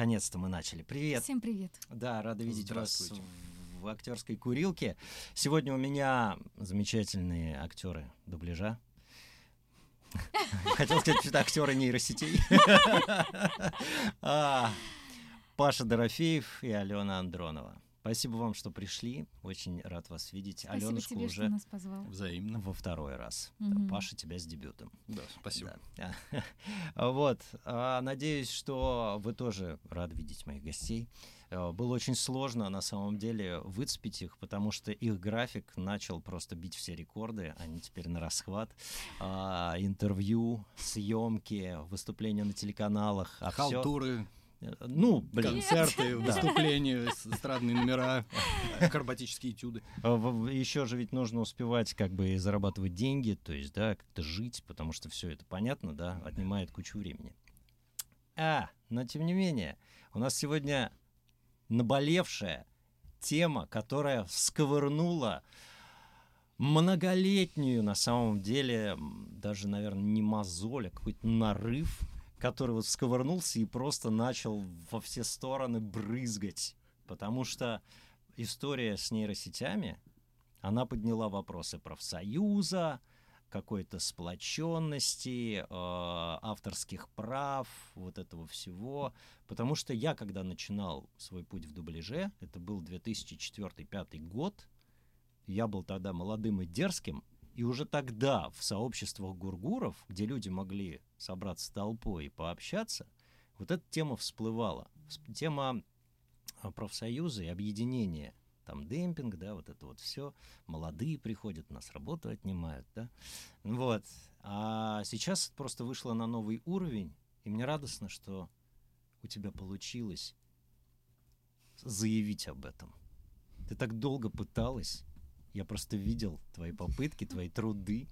наконец-то мы начали. Привет. Всем привет. Да, рада видеть вас в актерской курилке. Сегодня у меня замечательные актеры дубляжа. Хотел сказать, что актеры нейросетей. А, Паша Дорофеев и Алена Андронова. Спасибо вам, что пришли. Очень рад вас видеть. Спасибо Аленушку тебе, уже что нас позвал. Взаимно. во второй раз. Мгм. Паша, тебя с дебютом. Да, спасибо. Да. Вот. А, Надеюсь, что вы тоже рады видеть моих гостей. Э, Было очень сложно, на самом деле, выцепить их, потому что их график начал просто бить все рекорды. Они теперь на расхват. А, Интервью, съемки, выступления на телеканалах. А всё- Халтуры, Ну, блин. концерты, выступления, эстрадные номера, акробатические этюды. Еще же ведь нужно успевать как бы зарабатывать деньги, то есть, да, как-то жить, потому что все это понятно, да, отнимает кучу времени. А, но тем не менее, у нас сегодня наболевшая тема, которая сковырнула многолетнюю, на самом деле, даже, наверное, не мозоль, а какой-то нарыв, который вот сковырнулся и просто начал во все стороны брызгать. Потому что история с нейросетями, она подняла вопросы профсоюза, какой-то сплоченности, э, авторских прав, вот этого всего. Потому что я, когда начинал свой путь в дубляже, это был 2004-2005 год, я был тогда молодым и дерзким, и уже тогда в сообществах гургуров, где люди могли собраться толпой и пообщаться, вот эта тема всплывала. Всп- Тема а, профсоюза и объединения. Там демпинг, да, вот это вот все. Молодые приходят, нас работу отнимают, да. Вот. А сейчас просто вышло на новый уровень, и мне радостно, что у тебя получилось заявить об этом. Ты так долго пыталась, я просто видел твои попытки, твои труды,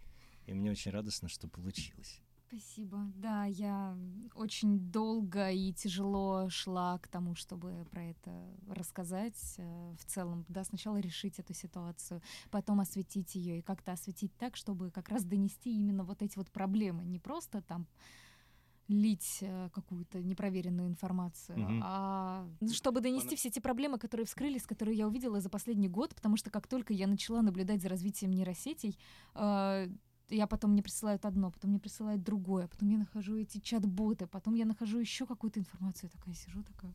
и мне очень радостно, что получилось. Спасибо. Да, я очень долго и тяжело шла к тому, чтобы про это рассказать. э, В целом, да, сначала решить эту ситуацию, потом осветить ее и как-то осветить так, чтобы как раз донести именно вот эти вот проблемы. Не просто там лить э, какую-то непроверенную информацию, Мгм. а чтобы донести все эти проблемы, которые вскрылись, которые я увидела за последний год, потому что как только я начала наблюдать за развитием нейросетей, э, я потом мне присылают одно, потом мне присылают другое, потом я нахожу эти чат-боты, потом я нахожу еще какую-то информацию, я такая сижу, такая...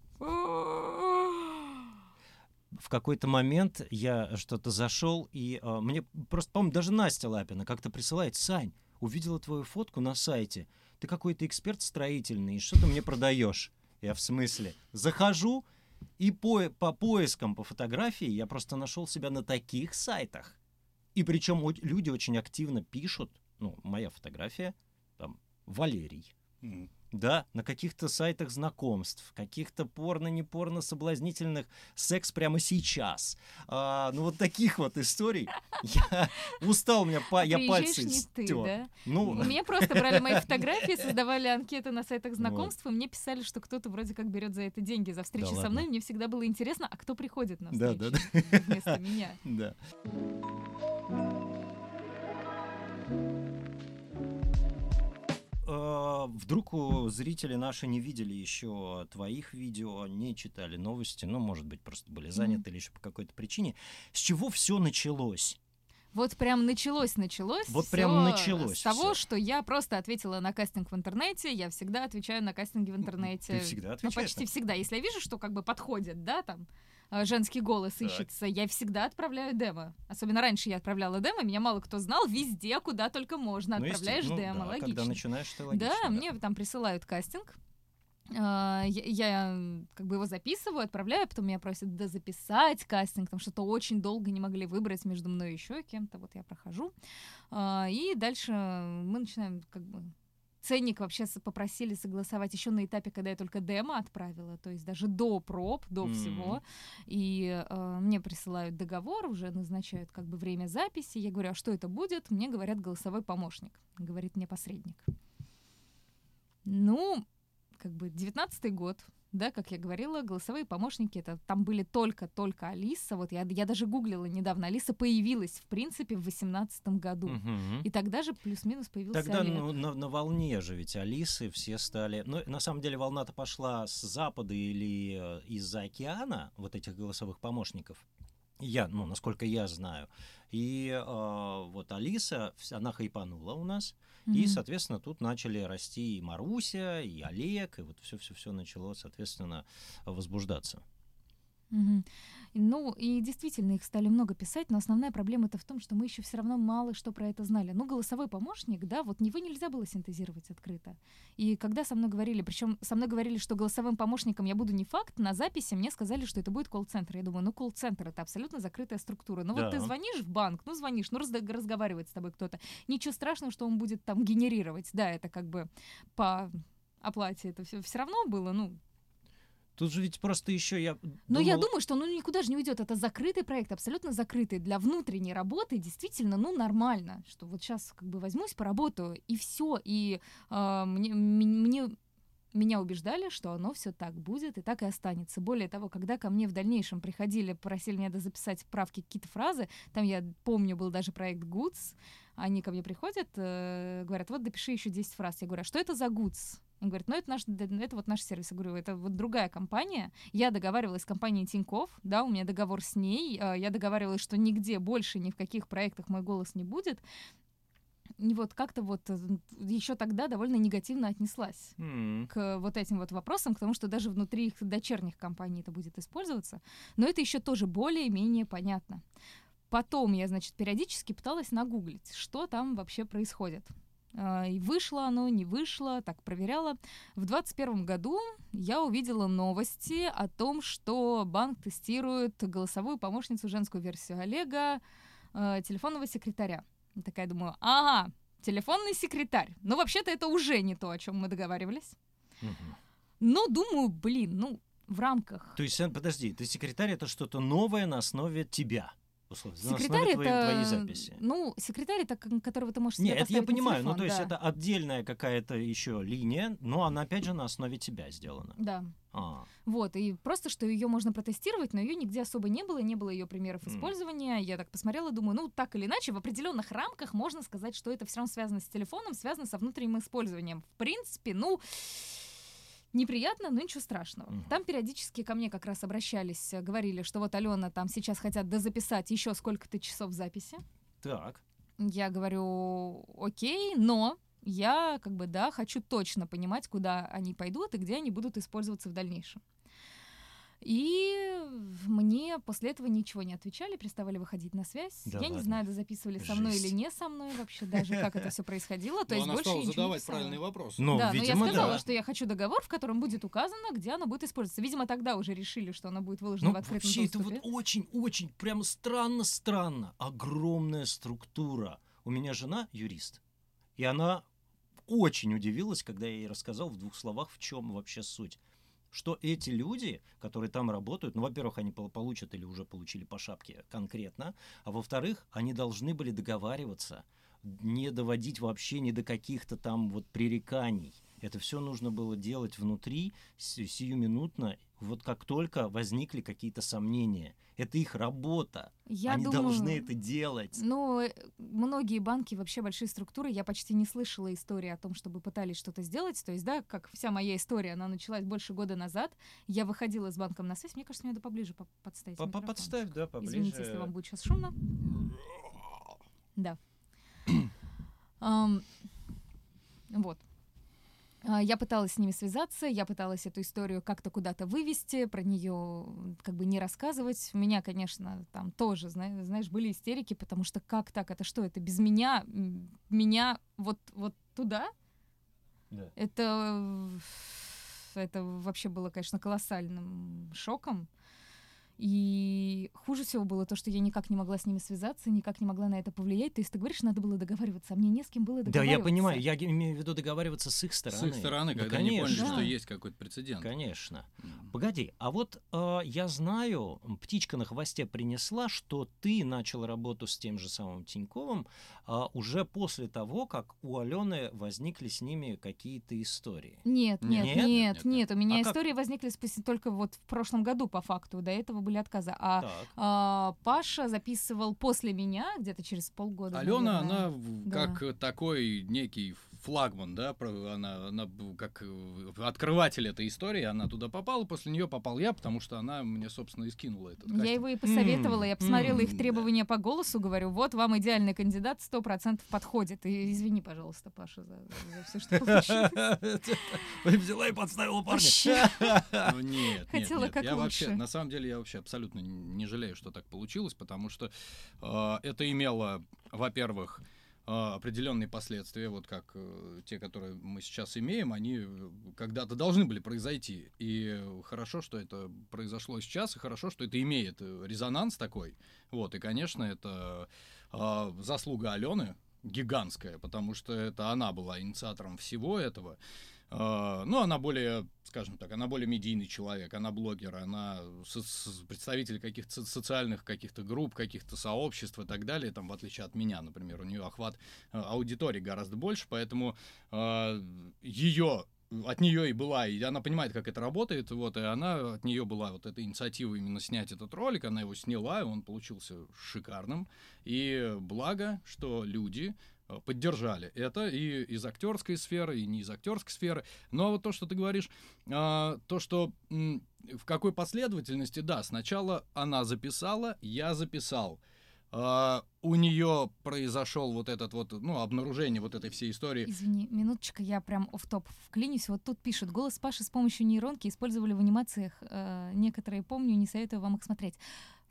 в какой-то момент я что-то зашел, и а, мне просто, по-моему, даже Настя Лапина как-то присылает, Сань, увидела твою фотку на сайте, ты какой-то эксперт строительный, и что ты мне продаешь? Я в смысле? Захожу, и по, по поискам по фотографии я просто нашел себя на таких сайтах. И причем люди очень активно пишут, ну, моя фотография, там, Валерий, М. да, на каких-то сайтах знакомств, каких-то порно-не-порно соблазнительных секс прямо сейчас. А, ну вот таких вот историй. Я устал, у меня па- я пальцы не ты, стер. да? Ну, меня просто брали мои фотографии, создавали анкеты на сайтах знакомств, и мне писали, что кто-то вроде как берет за это деньги, за встречу Да со ладно? мной. Мне всегда было интересно, а кто приходит на Да, встречу да, вместо меня. да. А, Вдруг зрители наши не видели еще твоих видео, не читали новости, ну, может быть, просто были заняты или еще по какой-то причине. С чего все началось? Вот прям началось, началось. Вот прям началось С того, что я просто ответила на кастинг в интернете. Я всегда отвечаю на кастинги в интернете. Ты всегда Ну, отвечаешь почти на- всегда. Если я вижу, что как бы подходит, да, там э, женский голос Так. ищется, я всегда отправляю демо. Особенно раньше я отправляла демо, меня мало кто знал, везде, куда только можно, Ну, отправляешь ну демо, да, логично. Когда начинаешь, ты логично. Да, мне там присылают кастинг. А, Я, я, как бы его записываю, отправляю, потом меня просят дозаписать кастинг, там что-то очень долго не могли выбрать между мной и еще кем-то, вот я прохожу. А, И дальше мы начинаем как бы Ценник вообще попросили согласовать еще на этапе, когда я только демо отправила, то есть даже до проб, до М. всего. И э, мне присылают договор, уже назначают как бы время записи. Я говорю, а что это будет? Мне говорят голосовой помощник, говорит мне посредник. Ну, как бы девятнадцатый год, да, как я говорила, голосовые помощники, это там были только-только Алиса, вот я, я даже гуглила недавно, Алиса появилась, в принципе, в 2018 году, Мгм. и тогда же плюс-минус появился Тогда Олег. ну, на, на волне же ведь Алисы все стали... Ну, на самом деле волна-то пошла с запада или э, из-за океана, вот этих голосовых помощников. Я, ну, насколько я знаю. И э, вот Алиса, она хайпанула у нас. И, Мгм. соответственно, тут начали расти и Маруся, и Олег, и вот все-все-все начало, соответственно, возбуждаться. Мгм. Ну, и действительно, их стали много писать, но основная проблема-то в том, что мы еще все равно мало что про это знали. Ну, голосовой помощник, да, вот его нельзя было синтезировать открыто. И когда со мной говорили, причем со мной говорили, что голосовым помощником я буду не факт, на записи мне сказали, что это будет колл-центр. Я думаю, ну, колл-центр — это абсолютно закрытая структура. Ну, вот ты Да. звонишь в банк, ну, звонишь, ну, разда- разговаривает с тобой кто-то. Ничего страшного, что он будет там генерировать. Да, это как бы по оплате это все, все равно было, ну, Тут же ведь просто еще я но я думал- думаю, что ну никуда же не уйдет. Это закрытый проект, абсолютно закрытый. Для внутренней работы действительно, ну, нормально. Что вот сейчас как бы возьмусь, поработаю, и все. И а, мне, мне меня убеждали, что оно все так будет и так и останется. Более того, когда ко мне в дальнейшем приходили, просили меня записать правки какие-то фразы, там я помню, был даже проект Goods, они ко мне приходят, э, говорят, вот допиши еще 10 фраз. Я говорю, а что это за Goods? Он говорит, ну это наш, д- это вот наш сервис. Я говорю, это вот другая компания. Я договаривалась с компанией Тиньков, да, у меня договор с ней. э, Я договаривалась, что нигде больше ни в каких проектах мой голос не будет. И вот как-то вот еще тогда довольно негативно отнеслась М, к вот этим вот вопросам, к тому, что даже внутри их дочерних компаний это будет использоваться. Но это еще тоже более-менее понятно. Потом я, значит, периодически пыталась нагуглить, что там вообще происходит. А, И вышло оно, не вышло, так проверяла. В 2021 году я увидела новости о том, что банк тестирует голосовую помощницу, женскую версию Олега, э, телефонного секретаря. Я такая думаю, ага, телефонный секретарь. Ну, вообще-то это уже не то, о чем мы договаривались. мгм. Но думаю, блин, ну, в рамках. То есть, подожди, ты секретарь это что-то новое на основе тебя, условно, на Секретарь основе твоей, это... твоей записи. Ну, секретарь это которого ты можешь Нет, это я понимаю, ну телефон, то есть да. это отдельная какая-то еще линия, но она опять же на основе тебя сделана. Да. А, Вот, и просто, что ее можно протестировать, но ее нигде особо не было, не было ее примеров использования. Я так посмотрела, думаю, ну, так или иначе, в определенных рамках можно сказать, что это все равно связано с телефоном, связано со внутренним использованием. В принципе, ну, неприятно, но ничего страшного. Мгм. Там периодически ко мне как раз обращались, э, говорили, что вот, Алена, там сейчас хотят дозаписать еще сколько-то часов записи. так. Я говорю, окей, но я как бы, да, хочу точно понимать, куда они пойдут и где они будут использоваться в дальнейшем. И мне после этого ничего не отвечали, переставали выходить на связь. Да я не ладно? знаю, записывали со мной Жесть. или не со мной вообще даже, как это все происходило. То Но есть больше стала не задавать вопросы. Ну, да, видимо, но я сказала, да. что я хочу договор, в котором будет указано, где оно будет использоваться. Видимо, тогда уже решили, что оно будет выложено Ну, в открытом вообще, это доступе. вот очень-очень, прямо странно-странно. Огромная структура. У меня жена юрист, и она очень удивилась, когда я ей рассказал в двух словах, в чем вообще суть. Что эти люди, которые там работают, ну, во-первых, они пол- получат или уже получили по шапке конкретно, а во-вторых, они должны были договариваться, не доводить вообще ни до каких-то там вот пререканий. Это все нужно было делать внутри, си- сиюминутно, вот как только возникли какие-то сомнения. Это их работа. Я Они думаю, должны это делать. Ну, э, многие банки, вообще большие структуры, я почти не слышала истории о том, чтобы пытались что-то сделать. То есть, да, как вся моя история, она началась больше года назад. Я выходила с банком на связь. Мне кажется, мне надо поближе по- подставить По-. Подставь, да, поближе. Извините, если вам будет сейчас шумно. Да. Ам, Вот. А, Я пыталась с ними связаться, я пыталась эту историю как-то куда-то вывести, про нее как бы не рассказывать. У меня, конечно, там тоже, зна- знаешь, были истерики, потому что как так, это что, это без меня, меня вот, вот туда? Да. Это, это вообще было, конечно, колоссальным шоком. И хуже всего было то, что я никак не могла с ними связаться, никак не могла на это повлиять. То есть ты говоришь, надо было договариваться, а мне не с кем было Да, договариваться. я понимаю, я имею в виду договариваться с их С стороны. их стороны, Да, когда они поняли, конечно. что Да. есть какой-то прецедент. Конечно. М. Погоди, а вот э, я знаю, птичка на хвосте принесла, что ты начал работу с тем же самым Тиньковым а, уже после того, как у Алены возникли с ними какие-то истории. Нет, нет, Нет? нет, Нет, нет, нет. У меня А как? истории возникли спустя только вот в прошлом году по факту. До этого были отказы. А Так. а, Паша записывал после меня, где-то через полгода. Алена, наверное. она Да. как такой некий флагман, да, она, она как э, открыватель этой истории, она туда попала, после нее попал я, потому что она мне, собственно, и скинула этот Я кастинг. его и посоветовала, я посмотрела их требования по голосу, говорю, вот вам идеальный кандидат, сто процентов подходит. И извини, пожалуйста, Паша, за, все, что получилось. Взяла и подставила Вообще. Ну, нет, Хотела как я вообще, на самом деле, я вообще абсолютно не жалею, что так получилось, потому что э, это имело, во-первых, определенные последствия, вот как э, те, которые мы сейчас имеем, они э, когда-то должны были произойти. И хорошо, что это произошло сейчас, и хорошо, что это имеет э, резонанс такой. Вот, и, конечно, это э, заслуга Алены гигантская, потому что это она была инициатором всего этого. Э, Ну, она более, скажем так, она более медийный человек, она блогер, она представитель каких-то со- социальных каких-то групп, каких-то сообществ и так далее, там, в отличие от меня, например, у нее охват э, аудитории гораздо больше, поэтому ее от нее и была, и она понимает, как это работает, вот, и она, от нее была вот эта инициатива именно снять этот ролик, она его сняла, и он получился шикарным, и благо, что люди э, поддержали это и из актерской сферы, и не из актерской сферы. Но вот то, что ты говоришь, а, то, что в какой последовательности, да, сначала она записала, я записал. А, у нее произошел вот этот вот, ну, обнаружение вот этой всей истории. Извини, минуточка, я прям оф топ вклинюсь. Вот тут пишут, голос Паши с помощью нейронки использовали в анимациях. Э, некоторые помню, не советую вам их смотреть.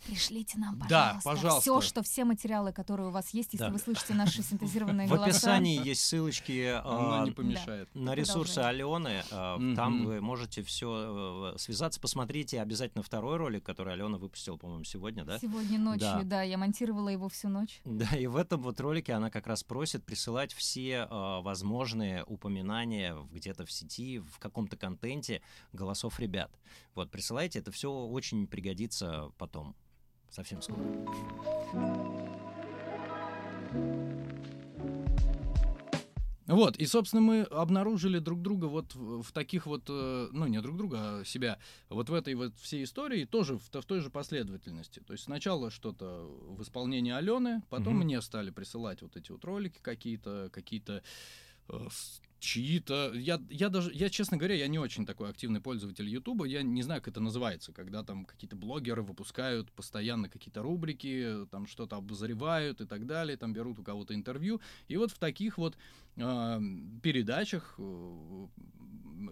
Пришлите нам, Да, пожалуйста, пожалуйста. все, что все материалы, которые у вас есть, если Да. вы слышите наши синтезированные В голоса. описании есть ссылочки Оно а, не помешает. на ресурсы Алены. а, Там вы можете все связаться. Посмотрите обязательно второй ролик, который Алена выпустила, по-моему, сегодня, да? Сегодня ночью, Да. я монтировала его всю ночь. Да, и в этом вот ролике она как раз просит присылать все возможные упоминания в- где-то в сети, в каком-то контенте голосов ребят. Вот, присылайте, это все очень пригодится потом. Совсем скоро. Вот, и, собственно, мы обнаружили друг друга вот в, в таких вот, э, ну, не друг друга, а себя, вот в этой вот всей истории тоже в, в той же последовательности. То есть сначала что-то в исполнении Алены, потом Мгм. мне стали присылать вот эти вот ролики какие-то, какие-то э, чьи-то. Я, я даже, я, честно говоря, я не очень такой активный пользователь Ютуба, я не знаю, как это называется, когда там какие-то блогеры выпускают постоянно какие-то рубрики, там что-то обозревают и так далее, там берут у кого-то интервью. И вот в таких вот э, передачах э,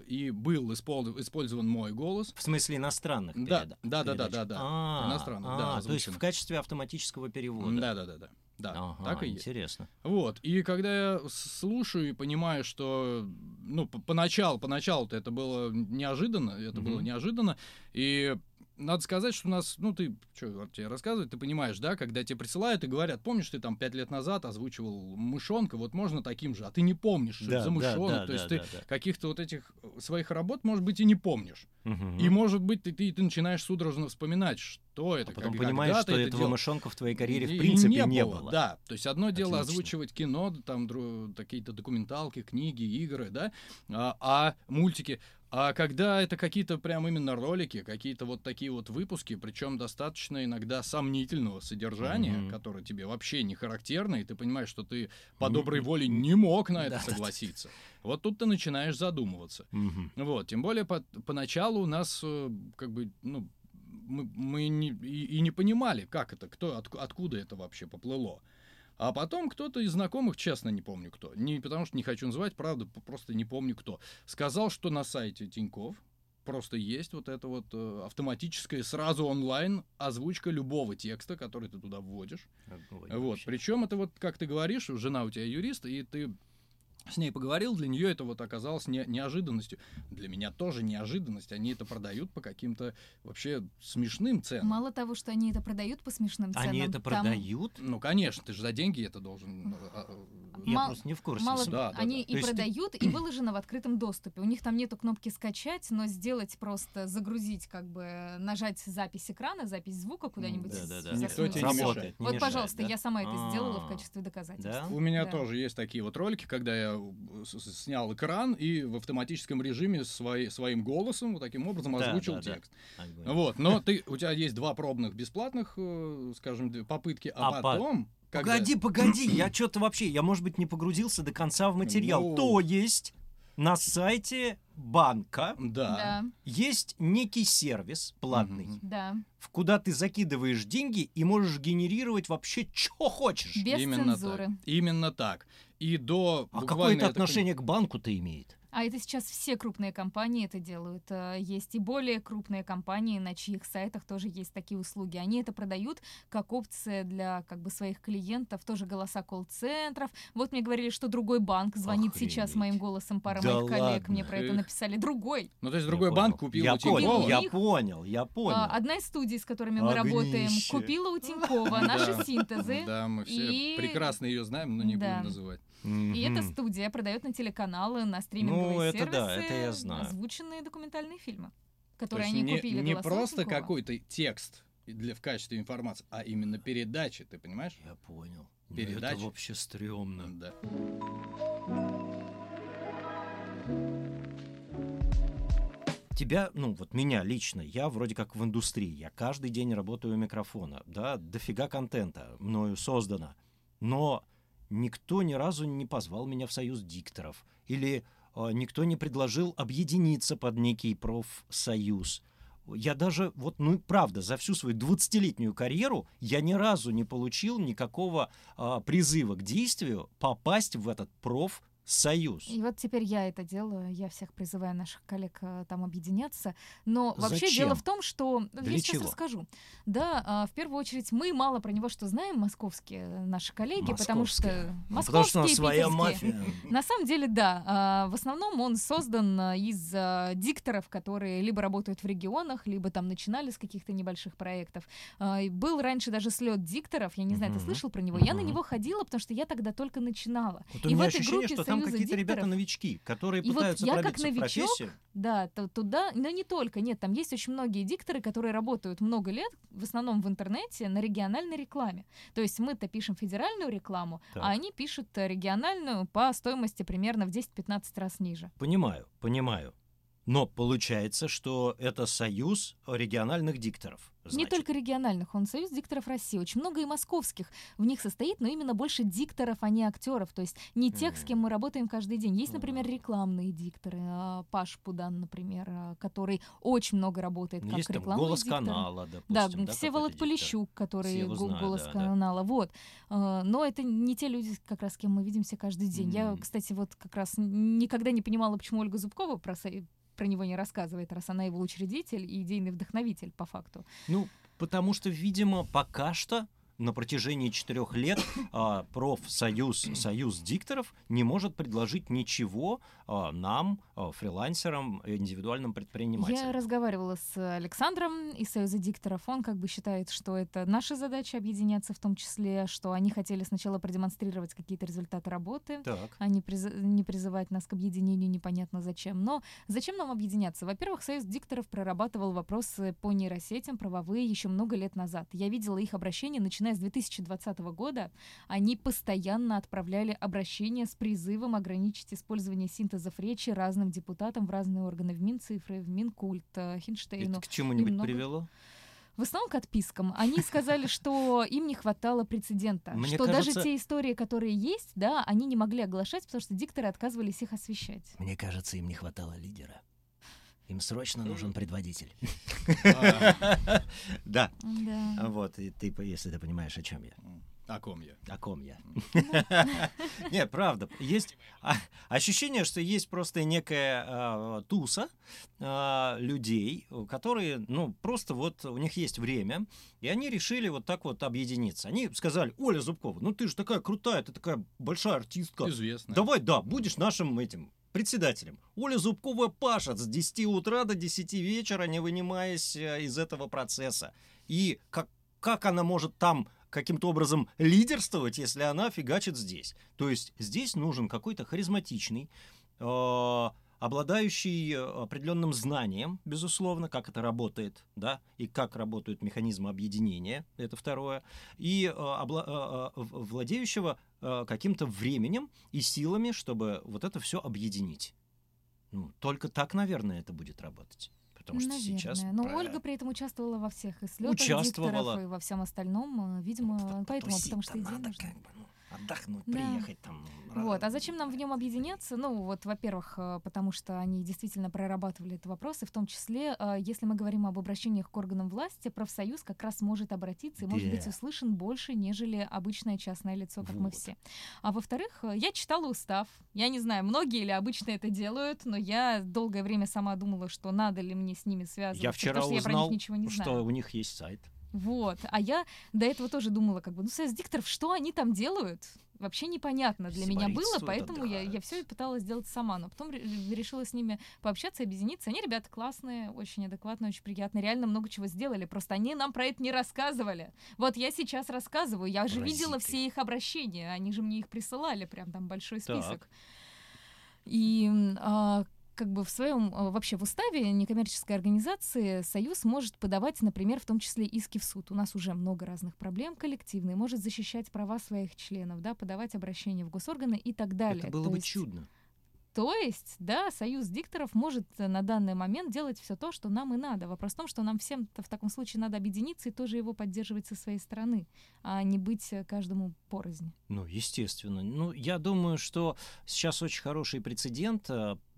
и был испол- использован мой голос. В смысле иностранных Да, переда- да, да, да, передач? да, да. А, Иностранных, а, да, То есть в качестве автоматического перевода. Да, да, да, да. Да, Ага, так и есть. интересно. Вот. И когда я слушаю и понимаю, что, ну, поначалу, поначалу-то это было неожиданно, это было Мгм. неожиданно, и надо сказать, что у нас, ну, ты, что тебе рассказывать, ты понимаешь, да, когда тебе присылают и говорят, помнишь, ты там пять лет назад озвучивал мышонка, вот можно таким же, а ты не помнишь, что это за мышонок, то есть ты каких-то вот этих своих работ, может быть, и не помнишь. Мгм. И, может быть, ты, ты, ты начинаешь судорожно вспоминать, что это, А потом как- понимаешь, что это этого делал. мышонка в твоей карьере в И- и принципе не, было. Да, то есть одно дело Отлично. озвучивать кино, там какие-то документалки, книги, игры, да, а, а мультики. А когда это какие-то прям именно ролики, какие-то вот такие вот выпуски, причем достаточно иногда сомнительного содержания, Мгм. которое тебе вообще не характерно, и ты понимаешь, что ты по доброй воле не мог на это согласиться. Вот тут ты начинаешь задумываться. Вот, тем более по- поначалу у нас э, как бы, ну, мы, мы не, и, и не понимали, как это, кто, отк- откуда это вообще поплыло. А потом кто-то из знакомых, честно не помню кто, не потому что не хочу называть, правда, просто не помню кто, сказал, что на сайте Тиньков просто есть вот это вот э, автоматическая сразу онлайн озвучка любого текста, который ты туда вводишь. Ой, Вот, причем это вот, как ты говоришь, жена у тебя юрист, и ты с ней поговорил, для нее это вот оказалось не, неожиданностью. Для меня тоже неожиданность. Они это продают по каким-то вообще смешным ценам. Мало того, что они это продают по смешным ценам. Они это там продают? Ну, конечно, ты же за деньги это должен. а, а, Я Мал- просто не в курсе. Мало, Да, да, они да. и есть ты- продают, и выложено в открытом доступе. У них там нету кнопки скачать, но сделать просто загрузить, как бы нажать запись экрана, запись звука куда-нибудь. Да-да-да. засунуть. Никто тебе не Работает, мешает. Вот, пожалуйста, да? я сама это сделала в А, качестве доказательства. Да? У меня Да. тоже есть такие вот ролики, когда я э, снял экран и в автоматическом режиме свои- своим голосом вот таким образом Да, озвучил да, да. текст. Огонь. Вот, но ты, у тебя есть два пробных бесплатных, э, скажем, попытки, а, А по- потом... когда- Погоди, погоди, я что-то вообще, я, может быть, не погрузился до конца в материал. Ну. То есть на сайте банка Да. Да, есть некий сервис платный, Мгм. да. в куда ты закидываешь деньги и можешь генерировать вообще что хочешь. Без Именно цензуры. так. Именно так. И до А буквально, какое это я так отношение к банку-то имеет? А это сейчас все крупные компании это делают. Э, Есть и более крупные компании, на чьих сайтах тоже есть такие услуги. Они это продают как опция для как бы своих клиентов, тоже голоса колл-центров. Вот мне говорили, что другой банк звонит сейчас Охренеть. моим голосом, пара Да моих коллег ладно. мне про это написали. Другой. Ну, то есть Я другой понял. банк купил я у понял, Тинькова. я понял, я понял. А, Одна из студий, с которыми мы работаем, купила у Тинькова наши синтезы. Да, мы все прекрасно ее знаем, но не будем называть. И эта студия продает на телеканалы, на стриминговые Ну, это сервисы да, это я знаю. озвученные документальные фильмы, То которые есть они не, купили не просто какой-то текст для, в качестве информации, а именно передачи, ты понимаешь? Я понял. Ну, Передача. Это вообще стрёмно. Да. тебя, ну вот меня лично, я вроде как в индустрии, я каждый день работаю у микрофона, да, дофига контента мною создано, но никто ни разу не позвал меня в союз дикторов, или э, никто не предложил объединиться под некий профсоюз. Я даже, вот, ну, правда, за всю свою 20-летнюю карьеру я ни разу не получил никакого а, призыва к действию попасть в этот профсоюз. И вот теперь я это делаю, я всех призываю наших коллег э, там объединяться. Но вообще Зачем? дело в том, что Для я сейчас чего? расскажу. Да, а, в первую очередь мы мало про него что знаем, московские э, наши коллеги, потому что Московские. Ну, московские, Потому что у нас своя мафия. На самом деле, да. А, В основном он создан а, из дикторов, которые либо работают в регионах, либо там начинали с каких-то небольших проектов. А, Был раньше даже слет дикторов, я не знаю, ты слышал про него? Я на него ходила, потому что я тогда только начинала. Вот И в этой ощущение, группе что там Какие-то дикторов- ребята-новички, которые И вот пытаются я как пробиться в новичок, профессию. Да, то- туда, но не только, нет, там есть очень многие дикторы, которые работают много лет, в основном в интернете, на региональной рекламе. То есть мы-то пишем федеральную рекламу, Так. а они пишут региональную по стоимости примерно в 10-15 раз ниже. Понимаю, понимаю. Но получается, что это союз региональных дикторов. Не значит. только региональных, он союз дикторов России. Очень много и московских в них состоит, но именно больше дикторов, а не актеров. То есть не тех, с кем мы работаем каждый день. Есть, например, Мгм. рекламные дикторы. а, Паш Пудан, например, а, который очень много работает Ну, как Есть там рекламный голос диктор. канала, Да, допустим. да, Всеволод какой-то диктор. Полищук, который знают, голос да, да. канала. Вот. А, Но это не те люди, как раз с кем мы видимся каждый день. Я, М. кстати, вот как раз никогда не понимала, почему Ольга Зубкова про, про него не рассказывает, раз она его учредитель и идейный вдохновитель по факту. Ну, потому что, видимо, пока что на протяжении четырех лет а, профсоюз, союз дикторов не может предложить ничего а, нам, а, фрилансерам, индивидуальным предпринимателям. Я разговаривала с Александром из Союза дикторов. Он как бы считает, что это наша задача объединяться, в том числе, что они хотели сначала продемонстрировать какие-то результаты работы, Так. а не, приз- не призывать нас к объединению непонятно зачем. Но зачем нам объединяться? Во-первых, Союз дикторов прорабатывал вопросы по нейросетям правовые еще много лет назад. Я видела их обращения, начиная с 2020 года. Они постоянно отправляли обращения с призывом ограничить использование синтезов речи разным депутатам в разные органы в Минцифры, в Минкульт, э, Хинштейну. Это к чему-нибудь много. привело? В основном к отпискам. Они сказали, что им не хватало прецедента. Мне что кажется- даже те истории, которые есть, да, они не могли оглашать, потому что дикторы отказывались их освещать. Мне кажется, им не хватало лидера. Им срочно нужен предводитель. А, Да. Да. Вот, и ты, если ты понимаешь, о чем я. О ком я? О ком я? Нет, правда. Есть а, ощущение, что есть просто некая а, туса людей, которые, ну, просто вот у них есть время, и они решили вот так вот объединиться. Они сказали, Оля Зубкова, ну ты же такая крутая, ты такая большая артистка. Известная. Давай, да, будешь нашим этим председателем. Оля Зубкова пашет с 10 утра до 10 вечера, не вынимаясь э, из этого процесса. И как, как она может там каким-то образом лидерствовать, если она фигачит здесь. То есть здесь нужен какой-то харизматичный, э, обладающий определенным знанием, безусловно, как это работает, да, и как работают механизмы объединения, это второе, и э, обла- э, владеющего э, каким-то временем и силами, чтобы вот это все объединить. Ну, только так, наверное, это будет работать. Потому что Наверное. сейчас... Но про- Ольга при этом участвовала во всех и слетах Участвовала. и во всем остальном. э, Видимо, Потусить-то поэтому, потому что идея нужна. как бы, ну, отдохнуть, Да. приехать там. Вот. А зачем нам в нем объединяться? Ну, вот, во-первых, э, потому что они действительно прорабатывали этот вопрос, и в том числе, э, если мы говорим об обращениях к органам власти, профсоюз как раз может обратиться и может быть Да. услышан больше, нежели обычное частное лицо, как мы Вот. все. А во-вторых, э, я читала устав. Я не знаю, многие ли обычно это делают, но я долгое время сама думала, что надо ли мне с ними связываться, Я вчера потому что я про узнал, них ничего не что знаю. у них есть сайт. Вот. А я до этого тоже думала, как бы, ну, союз дикторов, что они там делают? Вообще непонятно для меня было, поэтому я, я отдыхают. все пыталась сделать сама. Но потом ре- решила с ними пообщаться, объединиться. Они ребята классные, очень адекватные, очень приятные. Реально много чего сделали. Просто они нам про это не рассказывали. Вот я сейчас рассказываю. Я же видела Паразиты. все их обращения. Они же мне их присылали, прям там большой Так. список. И м, а, как бы в своем а, вообще в уставе некоммерческой организации Союз может подавать, например, в том числе иски в суд. У нас уже много разных проблем коллективные, может защищать права своих членов, да, подавать обращения в госорганы и так далее. Это было То бы есть- чудно. То есть, да, Союз дикторов может э, на данный момент делать все то, что нам и надо. Вопрос в том, что нам всем в таком случае надо объединиться и тоже его поддерживать со своей стороны, а не быть э, каждому порознь. Ну, естественно. Ну, я думаю, что сейчас очень хороший прецедент.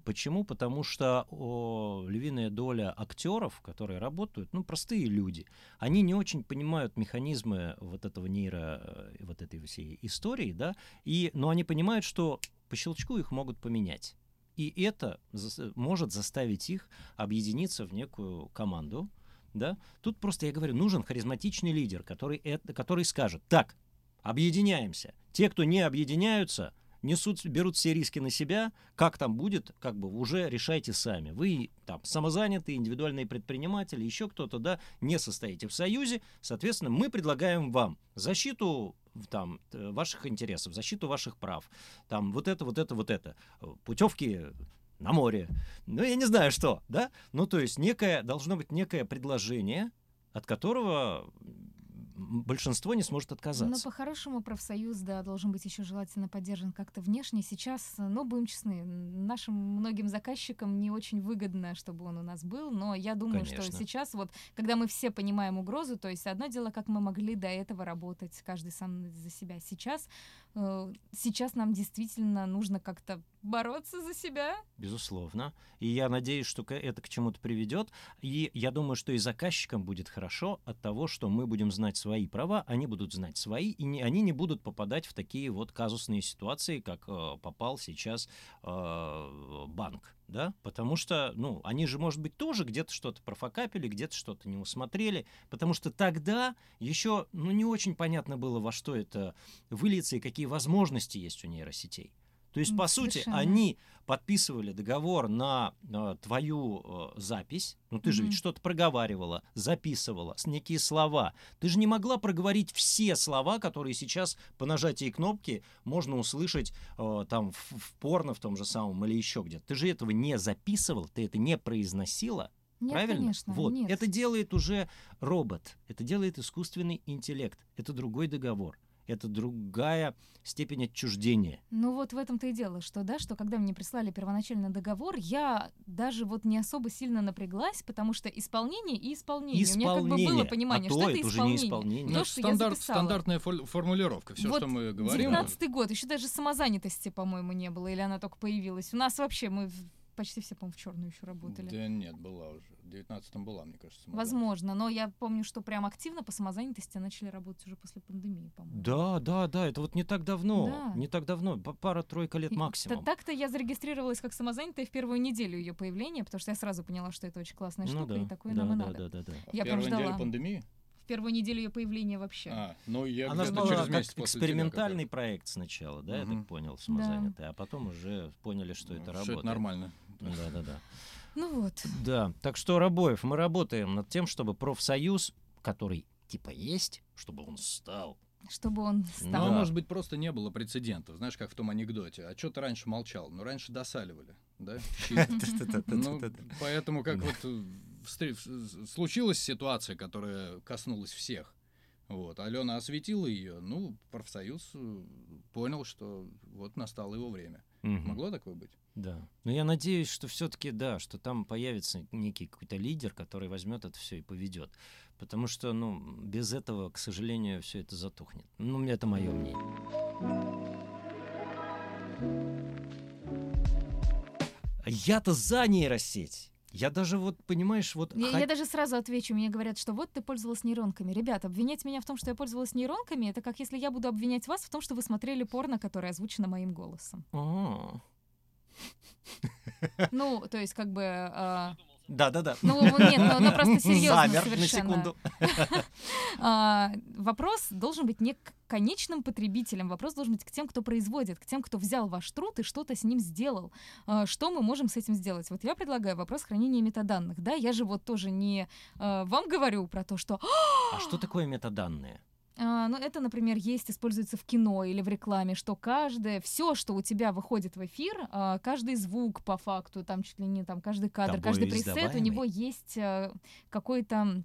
Почему? Потому что о, львиная доля актеров, которые работают, ну, простые люди, они не очень понимают механизмы вот этого нейро, э, вот этой всей истории, да, и, но они понимают, что по щелчку их могут поменять. И это зас- может заставить их объединиться в некую команду, да. Тут просто, я говорю, нужен харизматичный лидер, который, это, который скажет, так, объединяемся. Те, кто не объединяются, несут, берут все риски на себя. Как там будет, как бы уже решайте сами. Вы там самозанятые, индивидуальные предприниматели, еще кто-то, да, не состоите в союзе. Соответственно, мы предлагаем вам защиту там э, ваших интересов, защиту ваших прав. Там вот это, вот это, вот это. Путевки на море. Ну, я не знаю что, да? Ну, то есть некое, должно быть некое предложение, от которого большинство не сможет Но отказаться. по-хорошему профсоюз, да, должен быть еще желательно поддержан как-то внешне. Сейчас, э, ну, будем честны, нашим многим заказчикам не очень выгодно, чтобы он у нас был, но я думаю, что Конечно. сейчас вот, когда мы все понимаем угрозу, то есть одно дело, как мы могли до этого работать, каждый сам за себя. Сейчас, сейчас нам действительно нужно как-то бороться за себя. Безусловно. И я надеюсь, что это к чему-то приведет. И я думаю, что и заказчикам будет хорошо от того, что мы будем знать свои права, они будут знать свои, и не- они не будут попадать в такие вот казусные ситуации, как э, попал сейчас э, банк. Да? Потому что, ну, они же, может быть, тоже где-то что-то профокапили, где-то что-то не усмотрели, потому что тогда еще, ну, не очень понятно было, во что это выльется и какие возможности есть у нейросетей. То есть, по сути, совершенно. они подписывали договор на э, твою э, запись. Ну, ты же Мгм. ведь что-то проговаривала, записывала, с некие слова. Ты же не могла проговорить все слова, которые сейчас по нажатии кнопки можно услышать э, там в, в порно в том же самом или еще где-то. Ты же этого не записывал, ты это не произносила. Нет, Правильно? конечно, вот. нет. Это делает уже робот. Это делает искусственный интеллект. Это другой договор. Это другая степень отчуждения. Ну вот в этом-то и дело, что да, что когда мне прислали первоначальный договор, я даже вот не особо сильно напряглась, потому что исполнение и исполнение. У меня как бы было Исполнение. понимание, а что то это это уже не исполнение. исполнение. То, Ну, что я стандарт, записала. стандартная формулировка. Все, Вот что мы говорим. 19 год, еще даже самозанятости, по-моему, не было, или она только появилась. У нас вообще мы в- почти все, по-моему, в черную еще работали. Да нет, была уже. В 19 была, мне кажется, самозанятость. Возможно, но я помню, что прям активно по самозанятости начали работать уже после пандемии, по-моему. Да, да, да, это вот не так давно, Да. не так давно, пара-тройка лет И максимум. Так-то я зарегистрировалась как самозанятая в первую неделю ее появления, потому что я сразу поняла, что это очень классная ну штука, да, и такое да, нам и да, надо. да, да, да. А в Я прям первую неделю пандемии? В первую неделю ее появления вообще. А, ну я Она была через как месяц тебя экспериментальный проект сначала, да, я Мгм. так понял, самозанятый, а потом уже поняли, что как это работает. это нормально. Да, да, да. Ну вот. Да, так что, Рабоев, мы работаем над тем, чтобы профсоюз, который типа есть, чтобы он стал. Чтобы он Ну, Ну, а стал. Да. может быть, просто не было прецедентов. Знаешь, как в том анекдоте. А что ты раньше молчал? Ну, раньше досаливали, да? Ну, поэтому как вот э, в- случилась ситуация, которая коснулась всех. Вот, Алена осветила ее, ну, профсоюз э, понял, что вот настало его время. Могло такое быть? Да. Но я надеюсь, что все-таки, да, что там появится некий какой-то лидер, который возьмет это все и поведет. Потому что, ну, без этого, к сожалению, все это затухнет. Ну, это мое мнение. Я-то за нейросеть. Я даже вот, понимаешь, вот... Я, хот- я даже сразу отвечу, мне говорят, что вот ты пользовалась нейронками. Ребята, обвинять меня в том, что я пользовалась нейронками, это как если я буду обвинять вас в том, что вы смотрели порно, которое озвучено моим голосом. А. Ну, то есть, как бы... а, Да-да-да. ну, нет, ну, ну, просто серьезно Замер на совершенно. секунду. А, вопрос должен быть не к конечным потребителям, вопрос должен быть к тем, кто производит, к тем, кто взял ваш труд и что-то с ним сделал. А, что мы можем с этим сделать? Вот я предлагаю вопрос хранения метаданных. Да, я же вот тоже не а, вам говорю про то, что А что такое метаданные? А, ну, это, например, есть, используется в кино или в рекламе, что каждое, все, что у тебя выходит в эфир, а, каждый звук по факту, там чуть ли не там каждый кадр, Тобой каждый пресет, у него есть а, какой-то,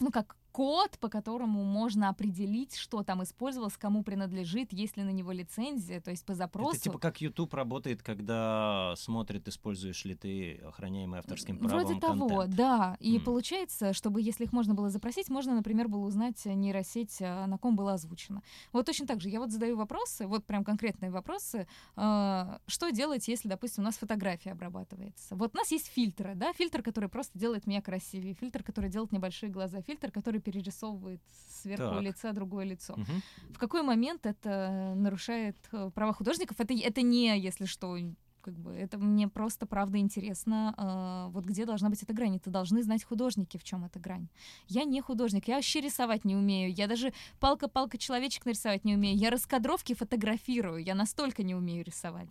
ну, как код, по которому можно определить, что там использовалось, кому принадлежит, есть ли на него лицензия, то есть по запросу. Это типа как YouTube работает, когда смотрит, используешь ли ты охраняемый авторским правом Вроде того, контент. да. И М. получается, чтобы, если их можно было запросить, можно, например, было узнать нейросеть, э, на ком было озвучено. Вот точно так же. Я вот задаю вопросы, вот прям конкретные вопросы. э, Что делать, если, допустим, у нас фотография обрабатывается? Вот у нас есть фильтры, да, фильтр, который просто делает меня красивее, фильтр, который делает небольшие глаза, фильтр, который перерисовывает сверху Так. лица другое лицо. Мгм. В какой момент это нарушает э, права художников? Это, это не, если что, как бы, это мне просто правда интересно, э, вот где должна быть эта грань. Это должны знать художники, в чем эта грань. Я не художник, я вообще рисовать не умею, я даже палка-палка человечек нарисовать не умею, я раскадровки фотографирую, я настолько не умею рисовать.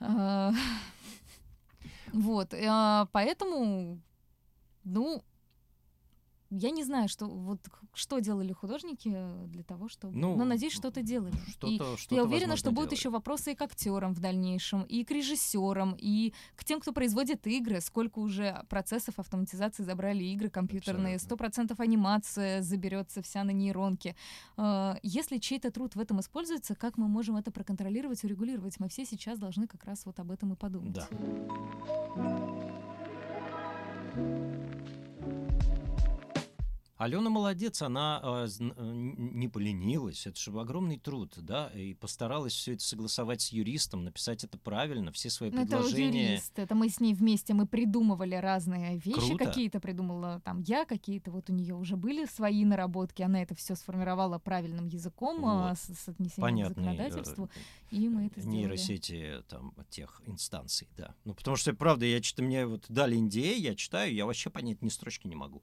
Э, Вот, э, поэтому, ну, я не знаю, что вот что делали художники э, для того, чтобы. Ну, но надеюсь, что-то делали. И Что-то, что-то, я уверена, что будут делали. еще вопросы и к актерам в дальнейшем, и к режиссерам, и к тем, кто производит игры. Сколько уже процессов автоматизации забрали игры компьютерные. Сто процентов анимация заберется вся на нейронке. Э, Если чей-то труд в этом используется, как мы можем это проконтролировать, урегулировать? Мы все сейчас должны как раз вот об этом и подумать. Да. Алена молодец, она э, зн- э, не поленилась, это же огромный труд, да, и постаралась все это согласовать с юристом, написать это правильно, все свои Ну, это предложения. юрист, это мы с ней вместе, мы придумывали разные вещи, какие-то придумала там я, какие-то вот у нее уже были свои наработки, она это все сформировала правильным языком, а, Вот. с, с отнесением к э, законодательству, и мы это сделали. нейросети там тех инстанций, да. Ну, потому что, правда, я что-то мне вот дали NDA, я читаю, я вообще понять ни строчки не могу.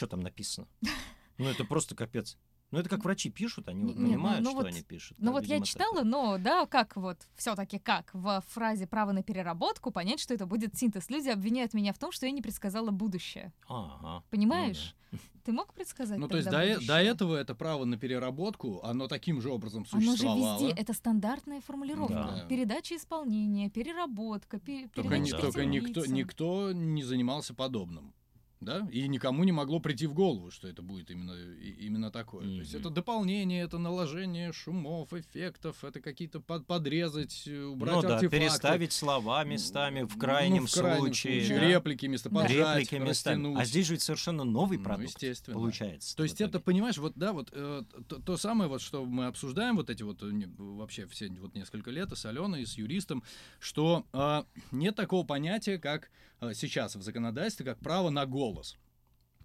Что там написано? Ну, это просто капец. Ну, это как врачи пишут, они вот Не- не, ну- понимают, ну что вот- они пишут. Ну Да, вот я читала, такое. но да, как вот все-таки как в фразе право на переработку понять, что это будет синтез. Люди обвиняют меня в том, что я не предсказала будущее. Ага. Понимаешь? Ты мог предсказать? Ну, то есть до, э- до будущее? этого это право на переработку, оно таким же образом Оно же существовало. везде, это стандартная формулировка. Да. Передача исполнения, переработка, пе- Только, Ну передача да. только никто, никто не занимался подобным. Да, и никому не могло прийти в голову, что это будет именно, и- именно такое. То есть это дополнение, это наложение шумов, эффектов, это какие-то под- подрезать, э, убрать Ну да, артефакты. переставить слова местами в Ну, крайнем, в крайнем случае. случае. да. Реплики место Да. поджать, Реплики местами. А здесь же совершенно новый Ну, продукт естественно. получается. То есть это, понимаешь, вот да, вот э, то, то самое, вот что мы обсуждаем, вот эти вот э, не- вообще все вот несколько лет и с Аленой, и с юристом, что э, нет такого понятия, как э, сейчас в законодательстве, как право на голос. Но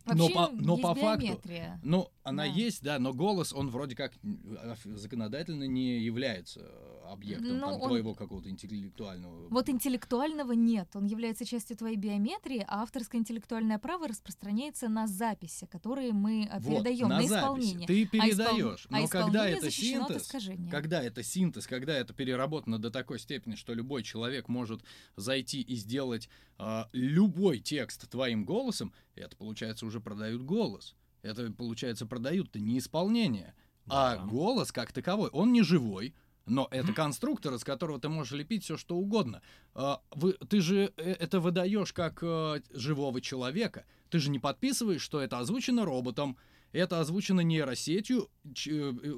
Вообще по- но по факту-. Ну, она Да. есть, да, но голос, он вроде как э, законодательно не является э, объектом Ну, там, он- твоего какого-то интеллектуального... Вот интеллектуального нет. Он является частью твоей биометрии, а авторское интеллектуальное право распространяется на записи, которые мы э, Вот, передаем на, записи. исполнение. Ты А испол- передаешь, а но когда исполнение это синтез. Когда это синтез, когда это переработано до такой степени, что любой человек может зайти и сделать а, любой текст твоим голосом, это получается уже продают голос. Это получается продают это не исполнение, а Да. голос как таковой. Он не живой. Но это конструктор, из которого ты можешь лепить все что угодно. А, вы, ты же э, это выдаешь как э, живого человека. Ты же не подписываешь, что это озвучено роботом, это озвучено нейросетью,